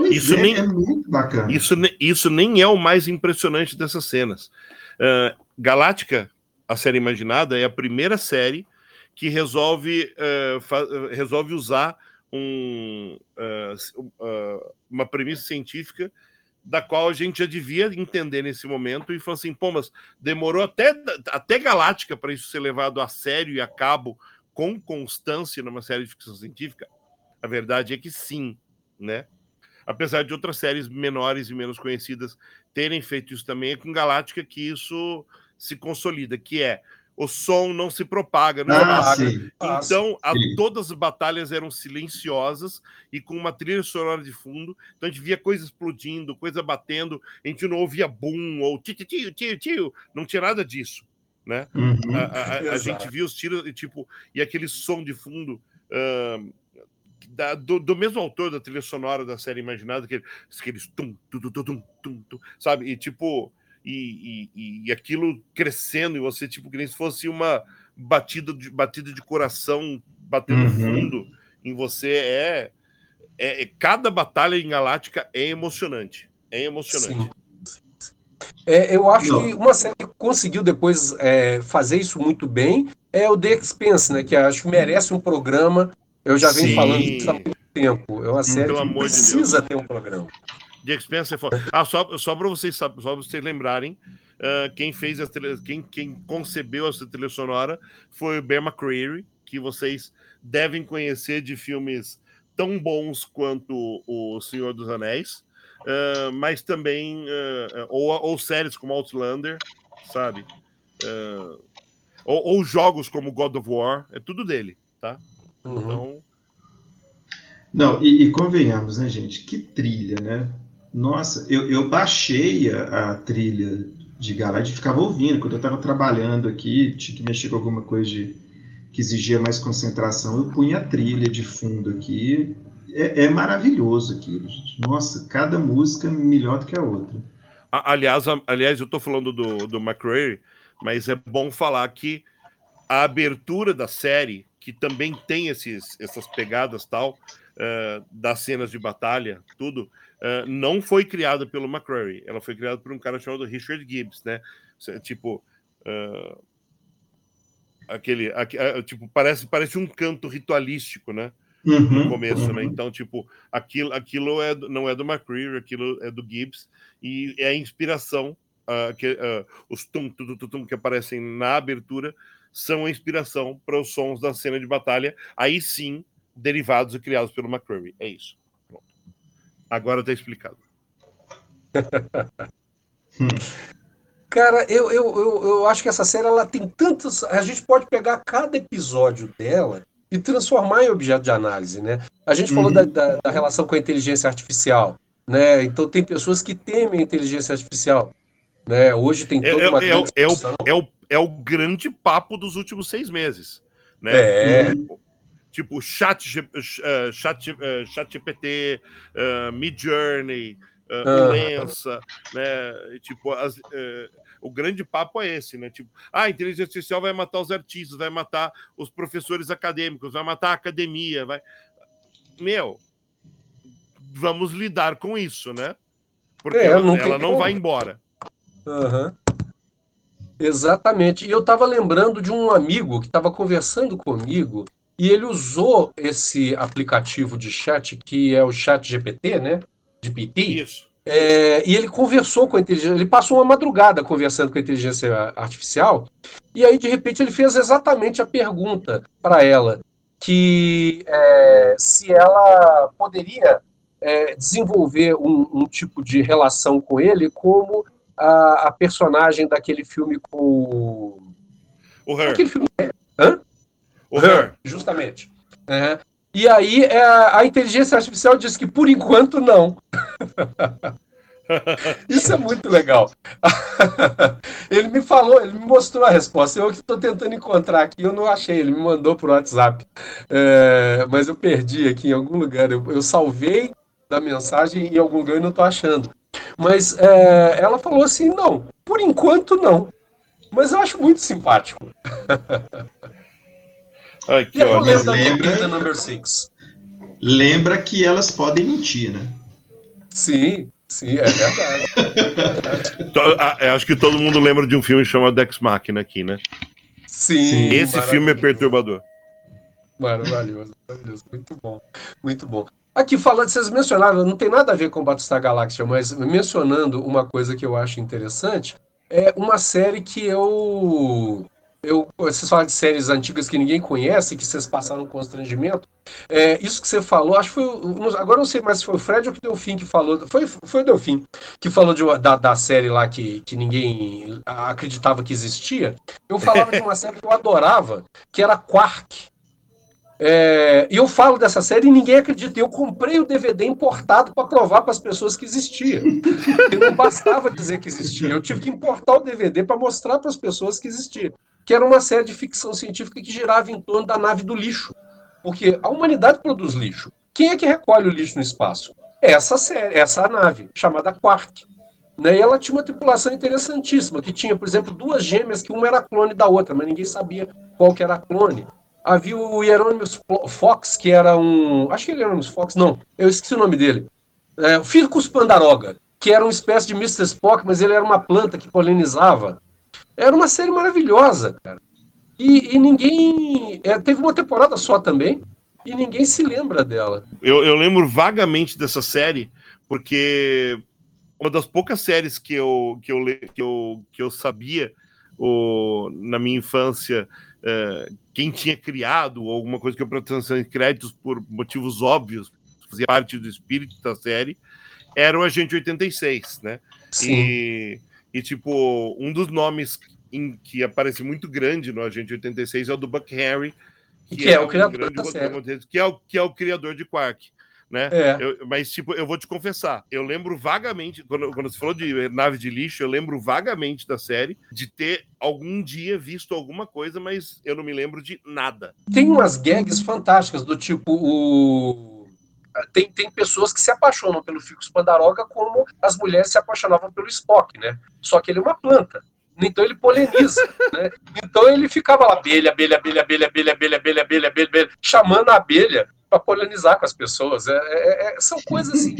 Pois isso é, nem, é muito bacana. Isso, isso nem é o mais impressionante dessas cenas. Uh, Galáctica, a série imaginada, é a primeira série que resolve, uh, resolve usar um, uh, uma premissa científica da qual a gente já devia entender nesse momento e falou assim, pô, mas demorou até, até Galáctica para isso ser levado a sério e a cabo com constância numa série de ficção científica? A verdade é que sim, né? Apesar de outras séries menores e menos conhecidas terem feito isso também, é com Galáctica que isso se consolida, que é o som não se propaga, não ah, Então, a, todas as batalhas eram silenciosas e com uma trilha sonora de fundo. Então, a gente via coisa explodindo, coisa batendo, a gente não ouvia boom ou tio, tio, tio, tio. Não tinha nada disso, né? Uhum, a, a, a, gente via os tiros, tipo, e aquele som de fundo. Uh, da, do, do, mesmo autor da trilha sonora da série Imaginada, aqueles, aqueles tum, tum, tum, tum, tum, tum, sabe? E tipo, e, e, e, aquilo crescendo, e você, tipo, que nem se fosse uma batida de, batida de coração batendo uhum. fundo em você. É, é, é, Cada batalha em Galáctica é emocionante. É emocionante. É, eu acho Não. que uma série que conseguiu depois é, fazer isso muito bem é o The Expense, né? Que acho que merece um programa. Eu já venho Sim. falando isso há muito tempo. É uma série que precisa de ter um programa. The Expense é foda. Ah, só, só para vocês, só pra vocês lembrarem, uh, quem fez a tele, quem, quem concebeu essa trilha sonora foi o Ben McCreary, que vocês devem conhecer de filmes tão bons quanto O Senhor dos Anéis, uh, mas também uh, ou, ou, séries como Outlander, sabe? Ou, ou, jogos como God of War, é tudo dele, tá? Uhum. Então. Não, e, e, convenhamos, né, gente? Que trilha, né? Nossa, eu, eu baixei a, a trilha de Galad e ficava ouvindo. Quando eu estava trabalhando aqui, tinha que mexer com alguma coisa de, que exigia mais concentração, eu punha a trilha de fundo aqui. É, é maravilhoso aquilo, gente. Nossa, cada música melhor do que a outra. Aliás, aliás eu estou falando do, do McRae, mas é bom falar que a abertura da série, que também tem esses, essas pegadas tal, uh, das cenas de batalha, tudo, uh, não foi criada pelo McCreary, ela foi criada por um cara chamado Richard Gibbs, né? Tipo, uh, aquele, aquele, tipo, parece, parece um canto ritualístico, né? Uhum, no começo, né? uhum. né? Então, tipo, aquilo, aquilo é, não é do McCreary, aquilo é do Gibbs e é a inspiração. Uh, que, uh, os tum, tum, tum, tum que aparecem na abertura são a inspiração para os sons da cena de batalha. Aí sim, derivados e criados pelo McCreary. É isso. Agora está explicado. Cara, eu, eu, eu, eu, acho que essa série ela tem tantos. A gente pode pegar cada episódio dela e transformar em objeto de análise, né? A gente falou uhum. da, da, da, relação com a inteligência artificial, né? Então tem pessoas que temem a inteligência artificial, né? Hoje tem toda é, uma é, é, é, o, é, o, é o grande papo dos últimos seis meses, né? É. Tipo chat, uh, chat, uh, chat GPT, uh, Mid Journey, uh, Lensa, né? tipo, as, uh, o grande papo é esse, né? Tipo, ah, a inteligência artificial vai matar os artistas, vai matar os professores acadêmicos, vai matar a academia, vai. Meu, vamos lidar com isso, né? Porque é, ela, ela não vai embora. Uhum. Exatamente. E eu estava lembrando de um amigo que estava conversando comigo e ele usou esse aplicativo de chat, que é o Chat GPT, né? De PT. Isso. É, e ele conversou com a inteligência, ele passou uma madrugada conversando com a inteligência artificial, e aí de repente ele fez exatamente a pergunta para ela, que é, se ela poderia é, desenvolver um, um, tipo de relação com ele como a, a personagem daquele filme com... O Her. Aquele filme... Hã? O Her, justamente. É. E aí é, a inteligência artificial diz que por enquanto não. Isso é muito legal. ele me falou, ele me mostrou a resposta. Eu que estou tentando encontrar aqui, eu não achei. Ele me mandou por WhatsApp, é, mas eu perdi aqui em algum lugar. Eu, eu salvei da mensagem em algum lugar e não estou achando. Mas é, ela falou assim: não, por enquanto não. Mas eu acho muito simpático. Ai, que ótimo. Lembra, lembra que elas podem mentir, né? Sim, sim, é verdade. Acho que todo mundo lembra de um filme chamado Dex Machina aqui, né? Sim. Esse filme é perturbador. Maravilhoso, maravilhoso. Muito bom, muito bom. Aqui falando, vocês mencionaram, não tem nada a ver com Battlestar Galáxia, mas mencionando uma coisa que eu acho interessante, é uma série que eu eu, vocês falam de séries antigas que ninguém conhece, que vocês passaram constrangimento. É, isso que você falou, acho que foi. Agora não sei mais se foi o Fred ou que deu fim que falou. Foi, foi o Delfim que falou de, da, da série lá que, que ninguém acreditava que existia. Eu falava de uma série que eu adorava, que era Quark. É, eu falo dessa série e ninguém acredita. Eu comprei o DVD importado para provar para as pessoas que existia. Não bastava dizer que existia. Eu tive que importar o DVD para mostrar para as pessoas que existia que era uma série de ficção científica que girava em torno da nave do lixo. Porque a humanidade produz lixo. Quem é que recolhe o lixo no espaço? Essa série, essa nave, chamada Quark. Né? E ela tinha uma tripulação interessantíssima, que tinha, por exemplo, duas gêmeas, que uma era clone da outra, mas ninguém sabia qual que era a clone. Havia o Hieronymus Fox, que era um. Acho que era Hieronymus Fox, não, eu esqueci o nome dele. É, o Ficus Pandaroga, que era uma espécie de Mr. Spock, mas ele era uma planta que polinizava. Era uma série maravilhosa, cara. E, e ninguém. É, teve uma temporada só também, e ninguém se lembra dela. Eu, eu lembro vagamente dessa série, porque uma das poucas séries que eu, que eu, que eu, que eu sabia o, na minha infância é, quem tinha criado, ou alguma coisa que eu pretendo em créditos por motivos óbvios, fazia parte do espírito da série, era o Agente 86, né? Sim. E e, tipo, um dos nomes em, que aparece muito grande no Agente 86 é o do Buck Henry, que, que é, é, o criador da série. Que é o, que é o criador de Quark. Né? É. Eu, mas, tipo, eu vou te confessar, eu lembro vagamente, quando, quando você falou de nave de lixo, eu lembro vagamente da série, de ter algum dia visto alguma coisa, mas eu não me lembro de nada. Tem umas gags fantásticas, do tipo o tem, tem pessoas que se apaixonam pelo Ficus Pandaroga como as mulheres se apaixonavam pelo Spock, né? Só que ele é uma planta. Então ele poliniza, né? Então ele ficava lá, abelha, abelha, abelha, abelha, abelha, abelha, abelha, abelha, abelha, abelha chamando a abelha para polinizar com as pessoas. É, é, é, são coisas assim,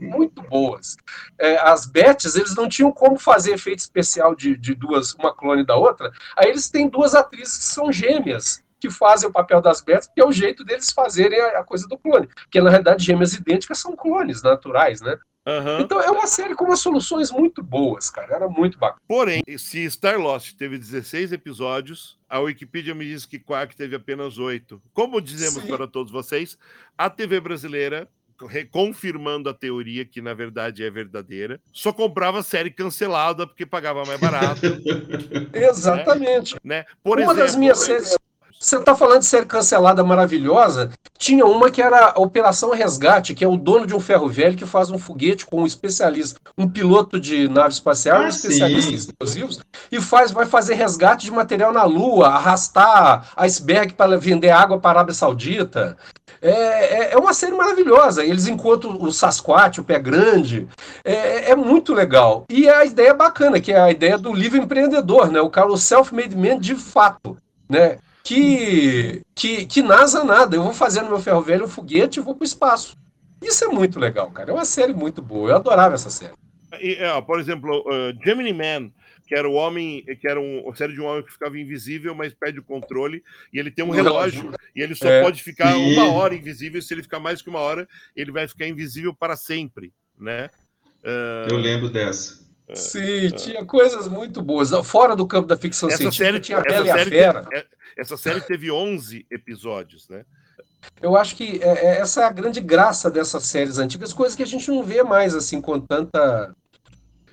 muito boas. É, as Bets, eles não tinham como fazer efeito especial de, de duas, uma clone da outra. Aí eles têm duas atrizes que são gêmeas que fazem o papel das betas, que é o jeito deles fazerem a, a coisa do clone. Porque, na realidade, gêmeas idênticas são clones naturais, né? Uhum. Então é uma série com umas soluções muito boas, cara. Era muito bacana. Porém, se Star Lost teve 16 episódios, a Wikipedia me diz que Quark teve apenas 8. Como dizemos Sim. para todos vocês, a TV brasileira confirmando a teoria que na verdade é verdadeira, só comprava série cancelada porque pagava mais barato. Exatamente. Né? Por Uma exemplo, das minhas séries você está falando de série cancelada maravilhosa. Tinha uma que era Operação Resgate, que é o dono de um ferro velho que faz um foguete com um especialista, um piloto de nave espacial, ah, um especialista sim. em explosivos, e faz, vai fazer resgate de material na Lua, arrastar iceberg para vender água para a Arábia Saudita. É, é, é, uma série maravilhosa. Eles encontram o Sasquatch, o pé grande. É, é, muito legal. E a ideia é bacana, que é a ideia do livre empreendedor, né? O cara, o self-made man de fato, né? Que, que, que NASA nada. Eu vou fazer no meu ferro velho um foguete e vou para o espaço. Isso é muito legal, cara. É uma série muito boa. Eu adorava essa série. E, é, por exemplo, uh, Gemini Man, que era o homem, que era um, uma série de um homem que ficava invisível, mas perde o controle, e ele tem um relógio, e ele só é, pode ficar sim. uma hora invisível. Se ele ficar mais que uma hora, ele vai ficar invisível para sempre, né? Uh, Eu lembro dessa. Sim, tinha coisas muito boas. Fora do campo da ficção essa científica, série, tinha a Bela e a Fera. É, essa série teve 11 episódios, né? Eu acho que é, é, essa é a grande graça dessas séries antigas, coisas que a gente não vê mais assim com tanta.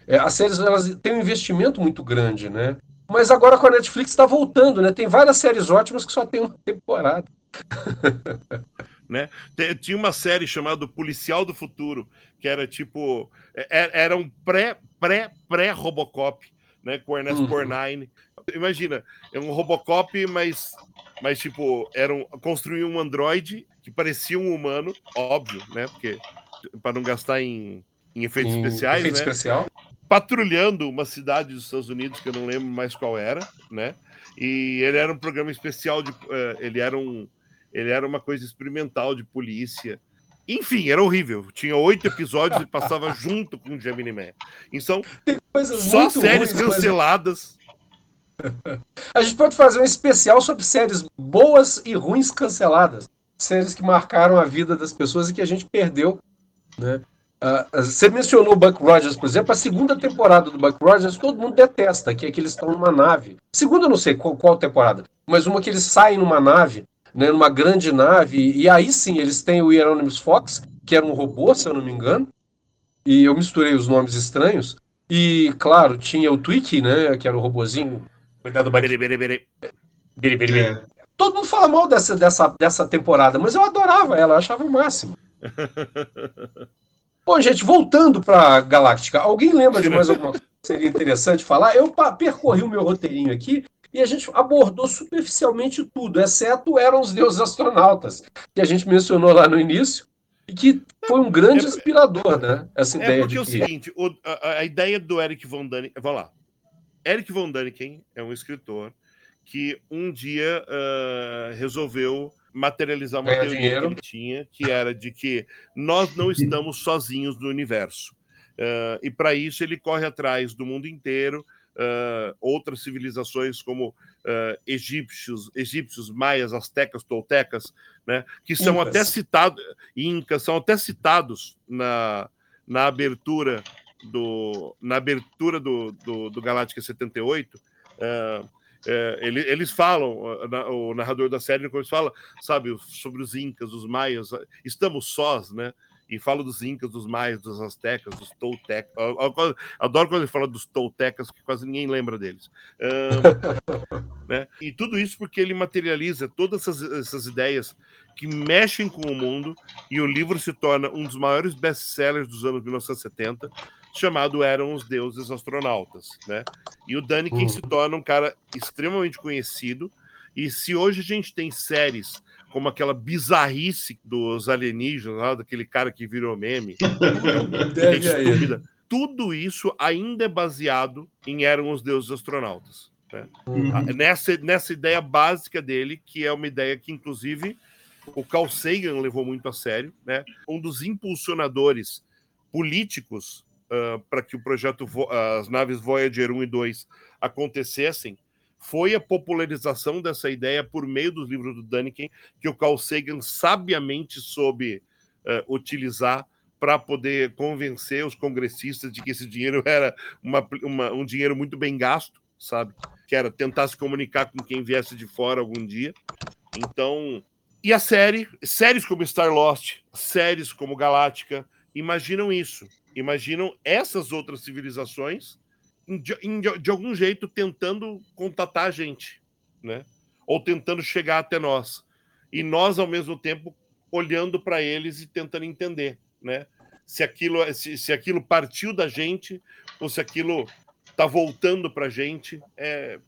As séries elas têm um investimento muito grande, né? Mas agora com a Netflix está voltando, né? Tem várias séries ótimas que só tem uma temporada. né? Tinha uma série chamada Policial do Futuro, que era tipo. É, era um pré, pré, pré-Robocop, né? Com Ernest uhum. Borgnine. Imagina, é um Robocop, mas, mas tipo, era um, construir um androide que parecia um humano, óbvio, né? Porque para não gastar em, em efeitos em especiais, efeito né? Especial. Patrulhando uma cidade dos Estados Unidos que eu não lembro mais qual era, né? E ele era um programa especial de, uh, ele era um, ele era uma coisa experimental de polícia. Enfim, era horrível. Tinha oito episódios e passava junto com o Gemini Man. Então, só séries ruins, canceladas. A gente pode fazer um especial sobre séries boas e ruins canceladas. Séries que marcaram a vida das pessoas e que a gente perdeu. Né? Uh, você mencionou o Buck Rogers, por exemplo, a segunda temporada do Buck Rogers todo mundo detesta, que é que eles estão numa nave. Segunda, eu não sei qual, qual, temporada, mas uma que eles saem numa nave, né, numa grande nave, e aí sim eles têm o Hieronymus Fox, que era um robô, se eu não me engano, e eu misturei os nomes estranhos, e claro, tinha o Twiki, né, que era o robozinho. Cuidado, bere, bere. Bere, bere, bere. É. Todo mundo fala mal dessa, dessa, dessa temporada, mas eu adorava ela, eu achava o máximo. Bom, gente, voltando para Galáctica, alguém lembra de mais alguma coisa que seria interessante falar? Eu percorri o meu roteirinho aqui e a gente abordou superficialmente tudo, exceto eram os deuses astronautas, que a gente mencionou lá no início, e que foi um grande é, inspirador, né? Essa é ideia porque de é o seguinte, o, a, a, ideia do Eric von Däniken, vamos lá, Eric von Däniken é um escritor que um dia uh, resolveu materializar uma teoria dinheiro. que ele tinha, que era de que nós não estamos sozinhos no universo. Uh, e para isso ele corre atrás do mundo inteiro, uh, outras civilizações como uh, egípcios, egípcios, maias, astecas, toltecas, né, que são Incas. até citados, incas, são até citados na, na abertura do na abertura do, do, do Galáctica 78. Uh, é, ele, eles falam, o narrador da série depois fala, sabe, sobre os incas, os maias, estamos sós, né? E fala dos incas, dos maias, dos astecas, dos toltecas. Adoro quando ele fala dos toltecas, que quase ninguém lembra deles. Um, né? E tudo isso porque ele materializa todas essas, essas ideias que mexem com o mundo e o livro se torna um dos maiores best-sellers dos anos 1970 chamado Eram os Deuses Astronautas, né? E o Daniken uhum. se torna um cara extremamente conhecido. E se hoje a gente tem séries como aquela bizarrice dos alienígenas, lá, daquele cara que virou meme, estúpida, tudo isso ainda é baseado em Eram os Deuses Astronautas. Né? Uhum. Nessa, nessa ideia básica dele, que é uma ideia que, inclusive, o Carl Sagan levou muito a sério, né? Um dos impulsionadores políticos uh, para que o projeto, as naves Voyager 1 e 2 acontecessem, foi a popularização dessa ideia por meio dos livros do Daniken, que o Carl Sagan sabiamente soube uh, utilizar para poder convencer os congressistas de que esse dinheiro era uma, uma, um dinheiro muito bem gasto, sabe? Que era tentar se comunicar com quem viesse de fora algum dia. Então, e a série, séries como Star Lost, séries como Galáctica, imaginam isso imaginam essas outras civilizações de, de, algum jeito tentando contatar a gente, né? Ou tentando chegar até nós. E nós, ao mesmo tempo, olhando para eles e tentando entender, né? Se aquilo, se, se aquilo partiu da gente ou se aquilo está voltando para a gente. É...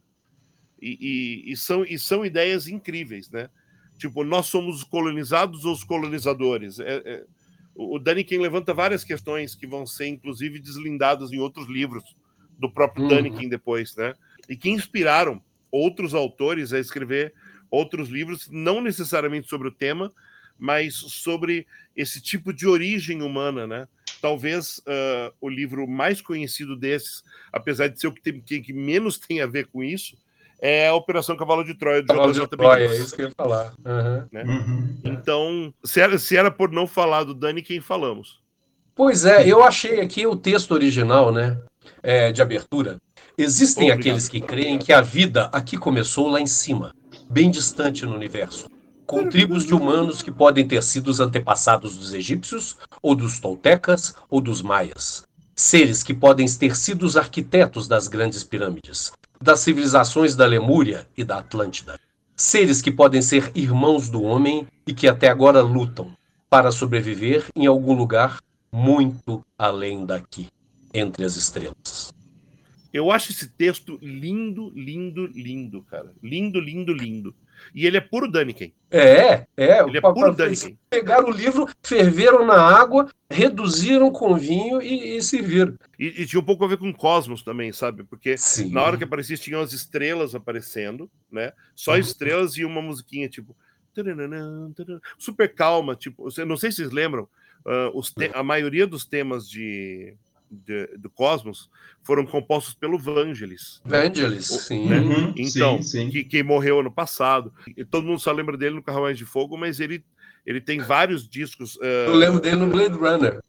E, e, e, são, e são ideias incríveis, né? Tipo, nós somos os colonizados ou os colonizadores? É, é o Daniken levanta várias questões que vão ser, inclusive, deslindadas em outros livros do próprio uhum. Daniken depois, né? E que inspiraram outros autores a escrever outros livros, não necessariamente sobre o tema, mas sobre esse tipo de origem humana, né? Talvez uh, o livro mais conhecido desses, apesar de ser o que, tem, que, que menos tem a ver com isso, é a Operação Cavalo de Troia. Cavalo de Troia, é isso que eu ia falar. Uhum. Né? Uhum. Então, se era, se era por não falar do Dani, quem falamos? Pois é, eu achei aqui o texto original, né, é, de abertura. Existem Obrigado. aqueles que creem que a vida aqui começou lá em cima, bem distante no universo, com tribos de humanos que podem ter sido os antepassados dos egípcios, ou dos toltecas, ou dos maias. Seres que podem ter sido os arquitetos das grandes pirâmides, das civilizações da Lemúria e da Atlântida. Seres que podem ser irmãos do homem e que até agora lutam para sobreviver em algum lugar muito além daqui, entre as estrelas. Eu acho esse texto lindo, lindo, lindo, cara. Lindo, lindo, lindo. E ele é puro Daniken. É, é. Ele é puro Daniken. Pegaram o livro, ferveram na água, reduziram com vinho e, e serviram. E, e, tinha um pouco a ver com Cosmos também, sabe? Porque Sim. na hora que aparecia, tinham as estrelas aparecendo, né? Só uhum. estrelas e uma musiquinha, tipo. Super calma, tipo. Não sei se vocês lembram, uh, a maioria dos temas de de, do Cosmos foram compostos pelo Vangelis. Vangelis, né? sim. Né? Uhum, então, sim, sim. Que, que, morreu ano passado. E todo mundo só lembra dele no Carruagem de Fogo, mas ele, ele tem vários discos. Uh... Eu lembro dele no Blade Runner.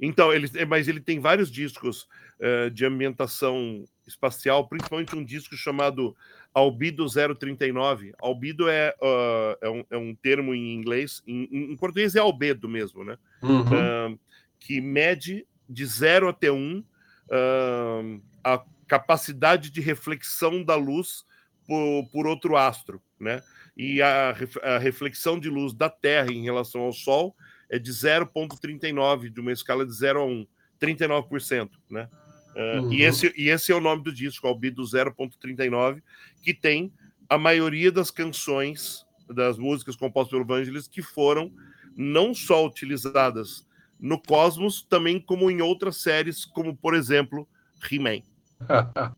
Então, ele, mas ele tem vários discos uh, de ambientação espacial, principalmente um disco chamado Albido 039. Albido é, uh, é, um, é, um, termo em inglês, em, em, português é albedo mesmo, né? Uhum. Uh, que mede de 0 até 1 um, uh, a capacidade de reflexão da luz por, por outro astro, né? E a, a, reflexão de luz da Terra em relação ao Sol é de 0,39, de uma escala de 0 a 1, 39%, né? Uh, uhum. e, esse, e esse é o nome do disco, Albedo 0.39, que tem a maioria das canções, das músicas compostas pelo Vangelis, que foram não só utilizadas no Cosmos, também como em outras séries, como, por exemplo, He-Man.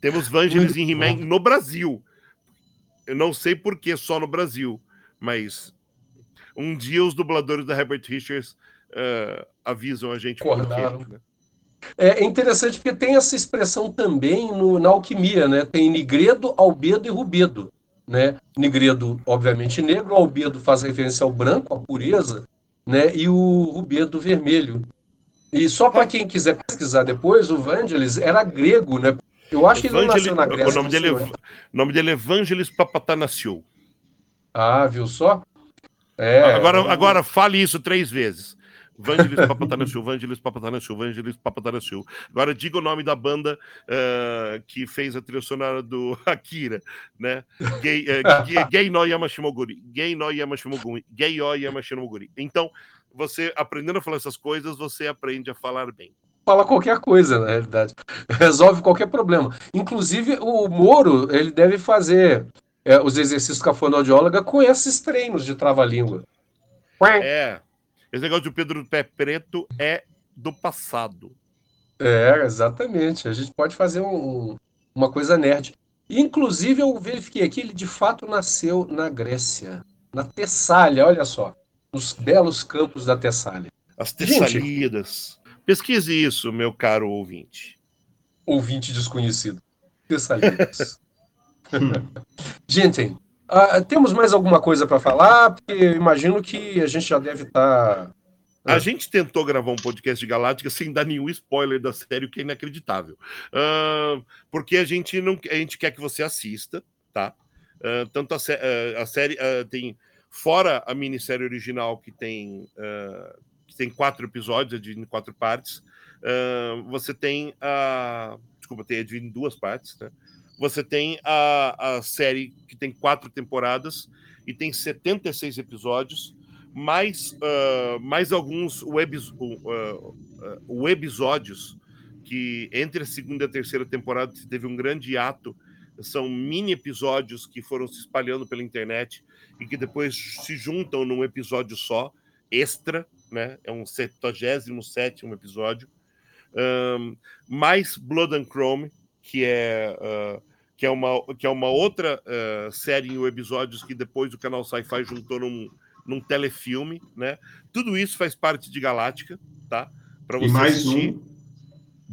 Temos Vangelis em He-Man no Brasil. Eu não sei por que só no Brasil, mas um dia os dubladores da Herbert Richards uh, avisam a gente. Né? É interessante porque tem essa expressão também no, na alquimia, né? Tem nigredo, albedo e rubedo. Né? Nigredo, obviamente, negro, albedo faz referência ao branco, à pureza, né? e o rubedo vermelho. E só para quem quiser pesquisar depois, o Vangelis era grego, né? Eu acho que ele não nasceu na Grécia. O nome dele, é, nome dele é Evangelis Papatanasiou. Ah, viu só? É, agora, agora fale isso três vezes. Vangelis Papatanasiu, Vangelis Papatanasiu, Vangelis Papatanasiu. Agora diga o nome da banda uh, que fez a trilha sonora do Akira, né? Gay, uh, Gay no Yamashimoguri. Gay no Yamashimoguri. Gay o Yamashimoguri. Então, você aprendendo a falar essas coisas, você aprende a falar bem fala qualquer coisa, na realidade. Resolve qualquer problema. Inclusive, o Moro, ele deve fazer é, os exercícios com a fonoaudióloga com esses treinos de trava-língua. É, esse negócio de Pedro do Pé Preto é do passado. É, exatamente. A gente pode fazer um, uma coisa nerd. Inclusive, eu verifiquei aqui, ele de fato nasceu na Grécia, na Tessália, olha só, nos belos campos da Tessália. As Tessalidas. Pesquise isso, meu caro ouvinte. Ouvinte desconhecido. Tessalidas. gente, Uh, temos mais alguma coisa para falar? Porque imagino que a gente já deve estar. Tá... A gente tentou gravar um podcast de Galáctica sem dar nenhum spoiler da série, o que é inacreditável. Uh, porque a gente não a gente quer que você assista, tá? Uh, tanto a, a série tem. Fora a minissérie original, que tem, que tem quatro episódios, é em quatro partes, você tem a. Desculpa, tem é em duas partes, né? Você tem a, a série que tem quatro temporadas e tem 76 episódios, mais, uh, mais alguns webs, uh, uh, webisódios que entre a segunda e a terceira temporada teve um grande ato. São mini episódios que foram se espalhando pela internet e que depois se juntam num episódio só, extra, né? É um 77 episódio. Um, mais Blood and Chrome, que é, uh, que é, uma, que é uma outra uh, série em episódios que depois o canal Sci-Fi juntou num, num telefilme, né? Tudo isso faz parte de Galáctica, tá? Para você e mais assistir. um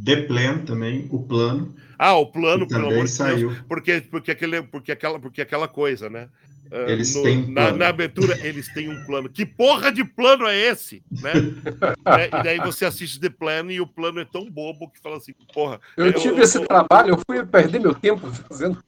The Plan também, o plano. Ah, o plano, pelo amor de Deus, porque porque aquele porque aquela porque aquela coisa, né? Ah, eles no, têm um na, na, abertura, eles têm um plano. Que porra de plano é esse? Né? é, e daí você assiste The Plan e o plano é tão bobo que fala assim, porra. Eu, eu tive eu, esse eu, trabalho, eu fui perder meu tempo fazendo.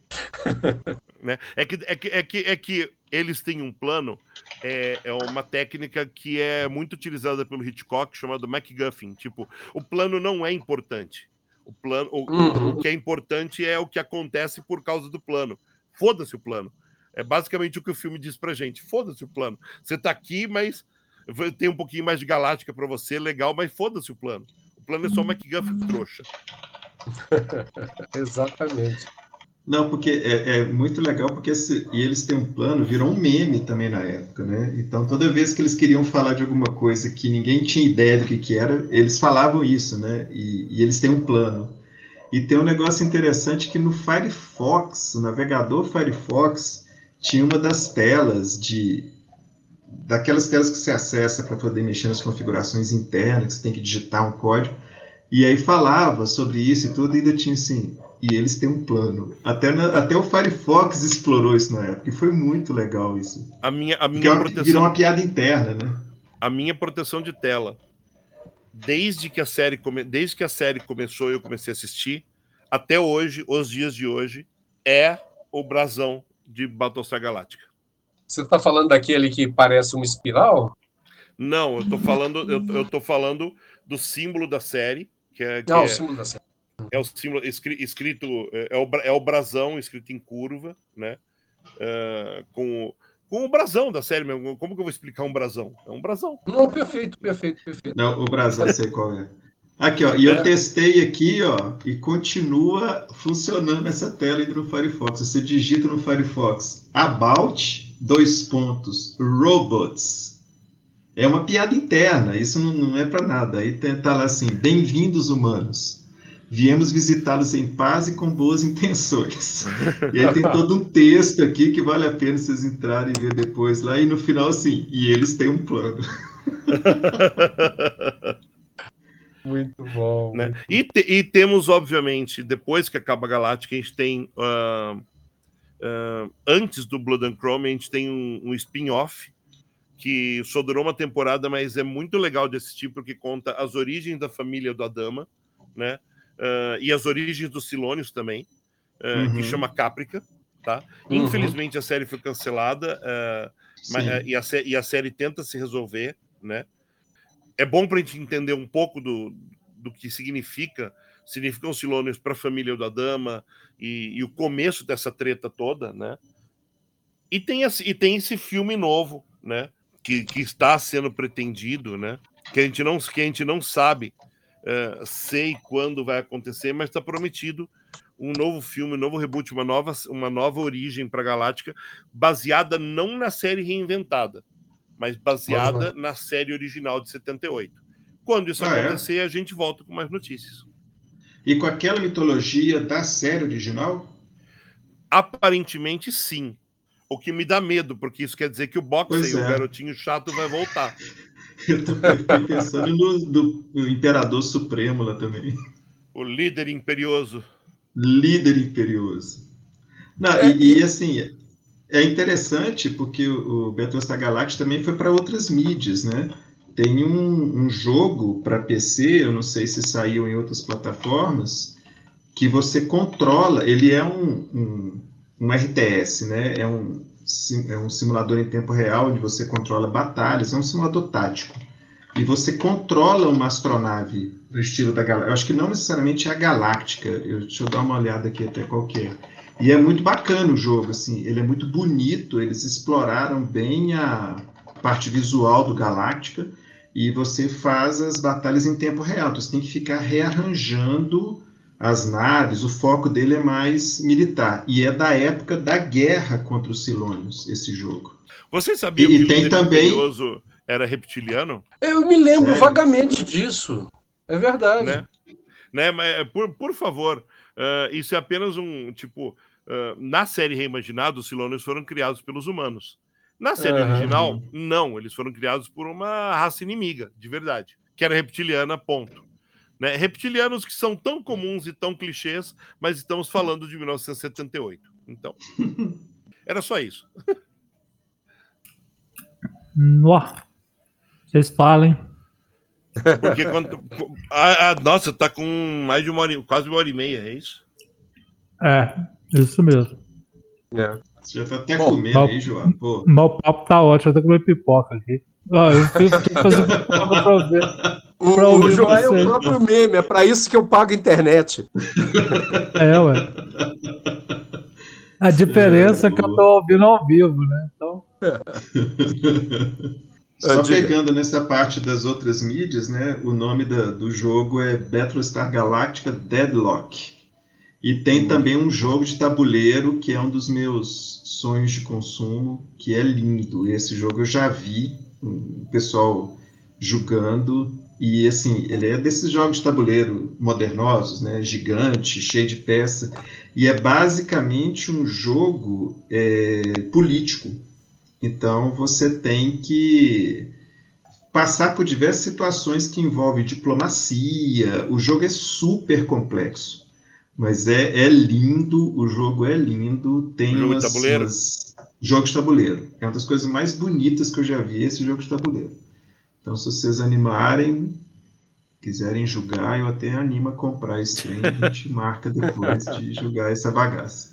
né? é, que, é, que, é, que, é que eles têm um plano, é, é uma técnica que é muito utilizada pelo Hitchcock, chamado MacGuffin. Tipo, o plano não é importante. O plano, o, uhum. o que é importante é o que acontece por causa do plano. Foda-se o plano. É basicamente o que o filme diz pra gente. Foda-se o plano. Você tá aqui, mas tem um pouquinho mais de galáctica para você, legal, mas foda-se o plano. O plano é só uma McGuffin trouxa. Exatamente. Não, porque é, é, muito legal, porque esse, e eles têm um plano, virou um meme também na época, né? Então, toda vez que eles queriam falar de alguma coisa que ninguém tinha ideia do que, que era, eles falavam isso, né? E, e eles têm um plano. E tem um negócio interessante que no Firefox, o navegador Firefox, tinha uma das telas de daquelas telas que você acessa para poder mexer nas configurações internas, que você tem que digitar um código, e aí falava sobre isso e tudo, e ainda tinha assim, e eles têm um plano. Até, na, até o Firefox explorou isso na época, e foi muito legal isso. A minha, a minha proteção... Virou uma piada interna, né? A minha proteção de tela desde que a série come... desde que a série começou e eu comecei a assistir, até hoje, os dias de hoje, é o brasão de Battlestar Galáctica. Você está falando daquele que parece uma espiral? Não, eu tô falando, eu, eu falando do símbolo da série, que é, que Não, é, o símbolo da série. é o símbolo escri- escrito, é o, bra- é o brasão escrito em curva, né? Ah, com, o- com o brasão da série mesmo. Como que eu vou explicar um brasão? É um brasão. Não, perfeito, perfeito, perfeito. Não, o Brasil, eu sei qual é. Aqui, ó, e eu testei aqui, ó, e continua funcionando essa tela aí no Firefox. Você digita no Firefox About, dois pontos, Robots. É uma piada interna, isso não, não é para nada. Aí tá lá assim: Bem-vindos, humanos. Viemos visitá-los em paz e com boas intenções. E aí tem todo um texto aqui que vale a pena vocês entrarem e ver depois lá. E no final, assim, e eles têm um plano. Muito bom. né? E, te- e temos, obviamente, depois que acaba a Galáctica, a gente tem. ah, ah, antes do Blood and Chrome, a gente tem um, um spin-off que só durou uma temporada, mas é muito legal de assistir porque conta as origens da família do Adama, né? Ah, e as origens dos Silônios também, que Uhum. chama Caprica, tá? Uhum. Infelizmente a série foi cancelada ah, mas, e, a, e a série tenta se resolver, né? É bom para a gente entender um pouco do, do que significa significam os Silônios para a família da Dama e, e o começo dessa treta toda, né? E tem, esse, e tem esse filme novo, né? Que, que está sendo pretendido, né? Que a gente não, que a gente não sabe eh, sei quando vai acontecer, mas está prometido um novo filme, um novo reboot, uma nova, uma nova origem para Galáctica, baseada não na série reinventada, mas baseada na série original de 78. Quando isso Ah, é? acontecer, a gente volta com mais notícias. E com aquela mitologia da série original? Aparentemente, sim. O que me dá medo, porque isso quer dizer que o Boxer, Pois o é. garotinho chato, vai voltar. Eu tô fiquei pensando no, do- no Imperador Supremo lá também. O líder imperioso. Líder imperioso. Não, É, e, e, assim, é interessante porque o, o Battlestar Galactica também foi para outras mídias, né? Tem um, um jogo para PC, eu não sei se saiu em outras plataformas, que você controla, ele é um, um, um RTS, né? É um, é um simulador em tempo real, onde você controla batalhas, é um simulador tático. E você controla uma astronave do estilo da Galáctica. Eu acho que não necessariamente é a Galáctica. Eu, deixa eu dar uma olhada aqui até qual que é. E é muito bacana o jogo, assim. Ele é muito bonito. Eles exploraram bem a parte visual do Galáctica. E você faz as batalhas em tempo real. Então, você tem que ficar rearranjando as naves. O foco dele é mais militar. E é da época da guerra contra os Silônios, esse jogo. Você sabia E- que o tem líder também- era reptiliano? Eu me lembro Sério? vagamente disso. É verdade. né? né? Mas, por, por favor, eh, isso é apenas um tipo. eh, na série reimaginada, os Silônios foram criados pelos humanos. Na série Aham. original, não, eles foram criados por uma raça inimiga, de verdade, que era reptiliana, ponto. Né? Reptilianos que são tão comuns e tão clichês, mas estamos falando de 1978. Então, era só isso. Vocês falem. Porque quando. Ah, ah, nossa, tá com mais de uma hora, e- quase uma hora e meia, é isso? É, isso mesmo. É. Você já tá até Bom, comendo bom. aí, João. Pô, o papo tá ótimo, eu tô comendo pipoca aqui. Ó, eu fiz que fazer pipoca pra ver. O, Pra o ouvir João é o próprio meme, é para isso que eu pago a internet. É, ué. A diferença é que eu tô ouvindo ao vivo, né? Então, Só Ah, diga. pegando nessa parte das outras mídias, né? O nome da- do jogo é Battlestar Galactica Deadlock. E tem também um jogo de tabuleiro que é um dos meus sonhos de consumo, que é lindo. Esse jogo eu já vi o pessoal jogando e assim, ele é desses jogos de tabuleiro modernosos, né? Gigante, cheio de peça. E é basicamente um jogo é, político. Então você tem que passar por diversas situações que envolvem diplomacia. O jogo é super complexo, mas é, é lindo. O jogo é lindo. Tem Jogo de umas, tabuleiro? umas- jogo de tabuleiro. É uma das coisas mais bonitas que eu já vi esse jogo de tabuleiro. Então, se vocês animarem, quiserem julgar, eu até animo a comprar esse trem e a gente marca depois de julgar essa bagaça.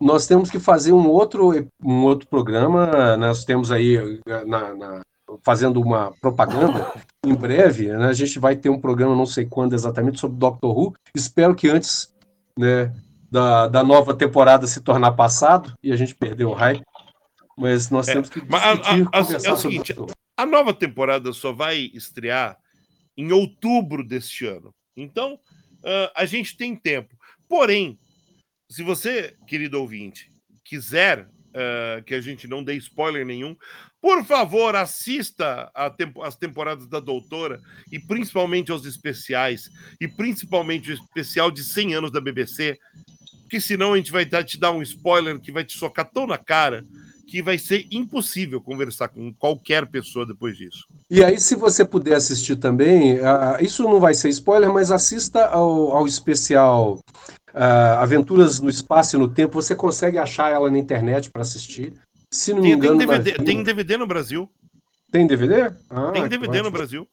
Nós temos que fazer um outro, um outro programa, nós temos aí na, na fazendo uma propaganda, em breve, né, a gente vai ter um programa, não sei quando exatamente, sobre Doctor Who. Espero que antes né, da, da nova temporada se tornar passado e a gente perdeu o hype. Mas nós é, temos que discutir, a, a, a, é o seguinte, a nova temporada só vai estrear em outubro deste ano. Então, uh, a gente tem tempo. Porém, se você, querido ouvinte, quiser uh, que a gente não dê spoiler nenhum, por favor, assista tempo, as temporadas da Doutora e principalmente aos especiais e principalmente o especial de 100 anos da BBC, porque senão a gente vai te dar um spoiler que vai te socar tão na cara que vai ser impossível conversar com qualquer pessoa depois disso. E aí, se você puder assistir também, uh, isso não vai ser spoiler, mas assista ao, ao especial uh, Aventuras no Espaço e no Tempo. Você consegue achar ela na internet para assistir. Se não tem, me engano, tem DVD, tem DVD no Brasil. Tem DVD? Ah, tem DVD no Brasil.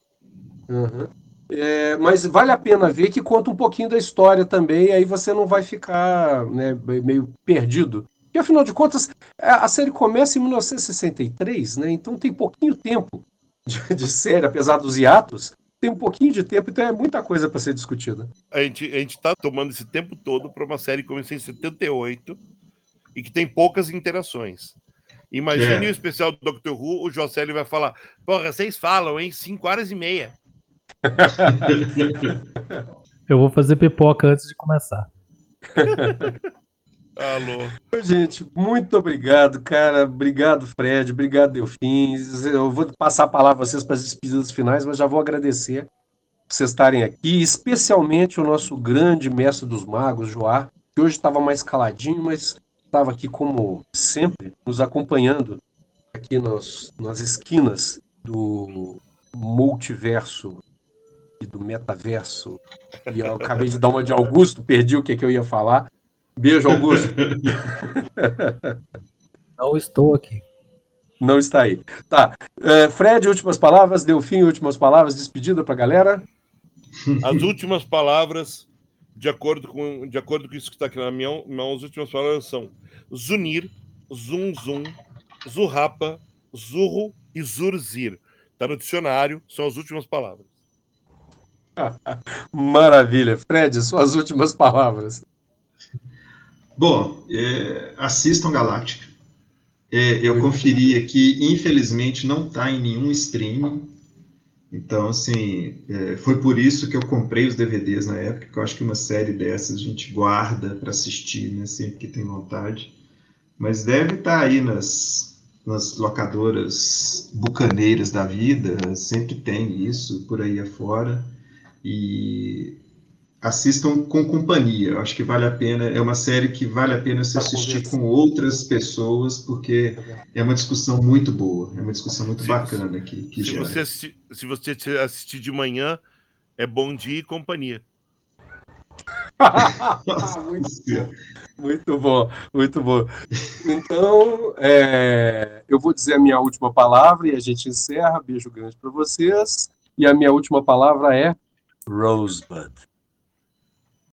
Uhum. É, mas vale a pena ver que conta um pouquinho da história também, aí você não vai ficar né, meio perdido. E afinal de contas, a série começa em 1963, né? Então tem pouquinho tempo de, de série, apesar dos hiatos, tem um pouquinho de tempo, então é muita coisa para ser discutida. A gente a está tomando esse tempo todo para uma série que começou em 78 e que tem poucas interações. Imagine é. o especial do Doctor Who, o Jocelyn vai falar: Porra, vocês falam, hein? 5 horas e meia. Eu vou fazer pipoca antes de começar. Alô. Gente, muito obrigado, cara. Obrigado, Fred. Obrigado, Delfim. Eu vou passar a palavra a vocês para as despedidas finais, mas já vou agradecer por vocês estarem aqui, especialmente o nosso grande mestre dos magos, Joar, que hoje estava mais caladinho, mas estava aqui como sempre, nos acompanhando aqui nas, nas esquinas do multiverso e do metaverso. E eu acabei de dar uma de Augusto, perdi o que, que eu ia falar. Beijo, Augusto. Não estou aqui. Não está aí. Tá. É, Fred, últimas palavras. Delfim, últimas palavras. Despedida para a galera. As últimas palavras, de acordo com, de acordo com isso que está aqui na minha mão, as últimas palavras são Zunir, Zum Zum, Zurrapa, Zurro e Zurzir. Está no dicionário, são as últimas palavras. Maravilha. Fred, suas últimas palavras. Bom, é, assistam Galáctica. É, eu conferi aqui, infelizmente não está em nenhum streaming. Então, assim, é, foi por isso que eu comprei os DVDs na época, que eu acho que uma série dessas a gente guarda para assistir, né, sempre que tem vontade. Mas deve estar tá aí nas, nas locadoras bucaneiras da vida, sempre tem isso por aí afora. E assistam com companhia. Eu acho que vale a pena, é uma série que vale a pena se assistir com outras pessoas, porque é uma discussão muito boa, é uma discussão muito se bacana aqui. Que se, você assistir, se você assistir de manhã, é bom dia e companhia. muito, muito bom, muito bom. Então, é, eu vou dizer a minha última palavra e a gente encerra. Beijo grande para vocês. E a minha última palavra é Rosebud.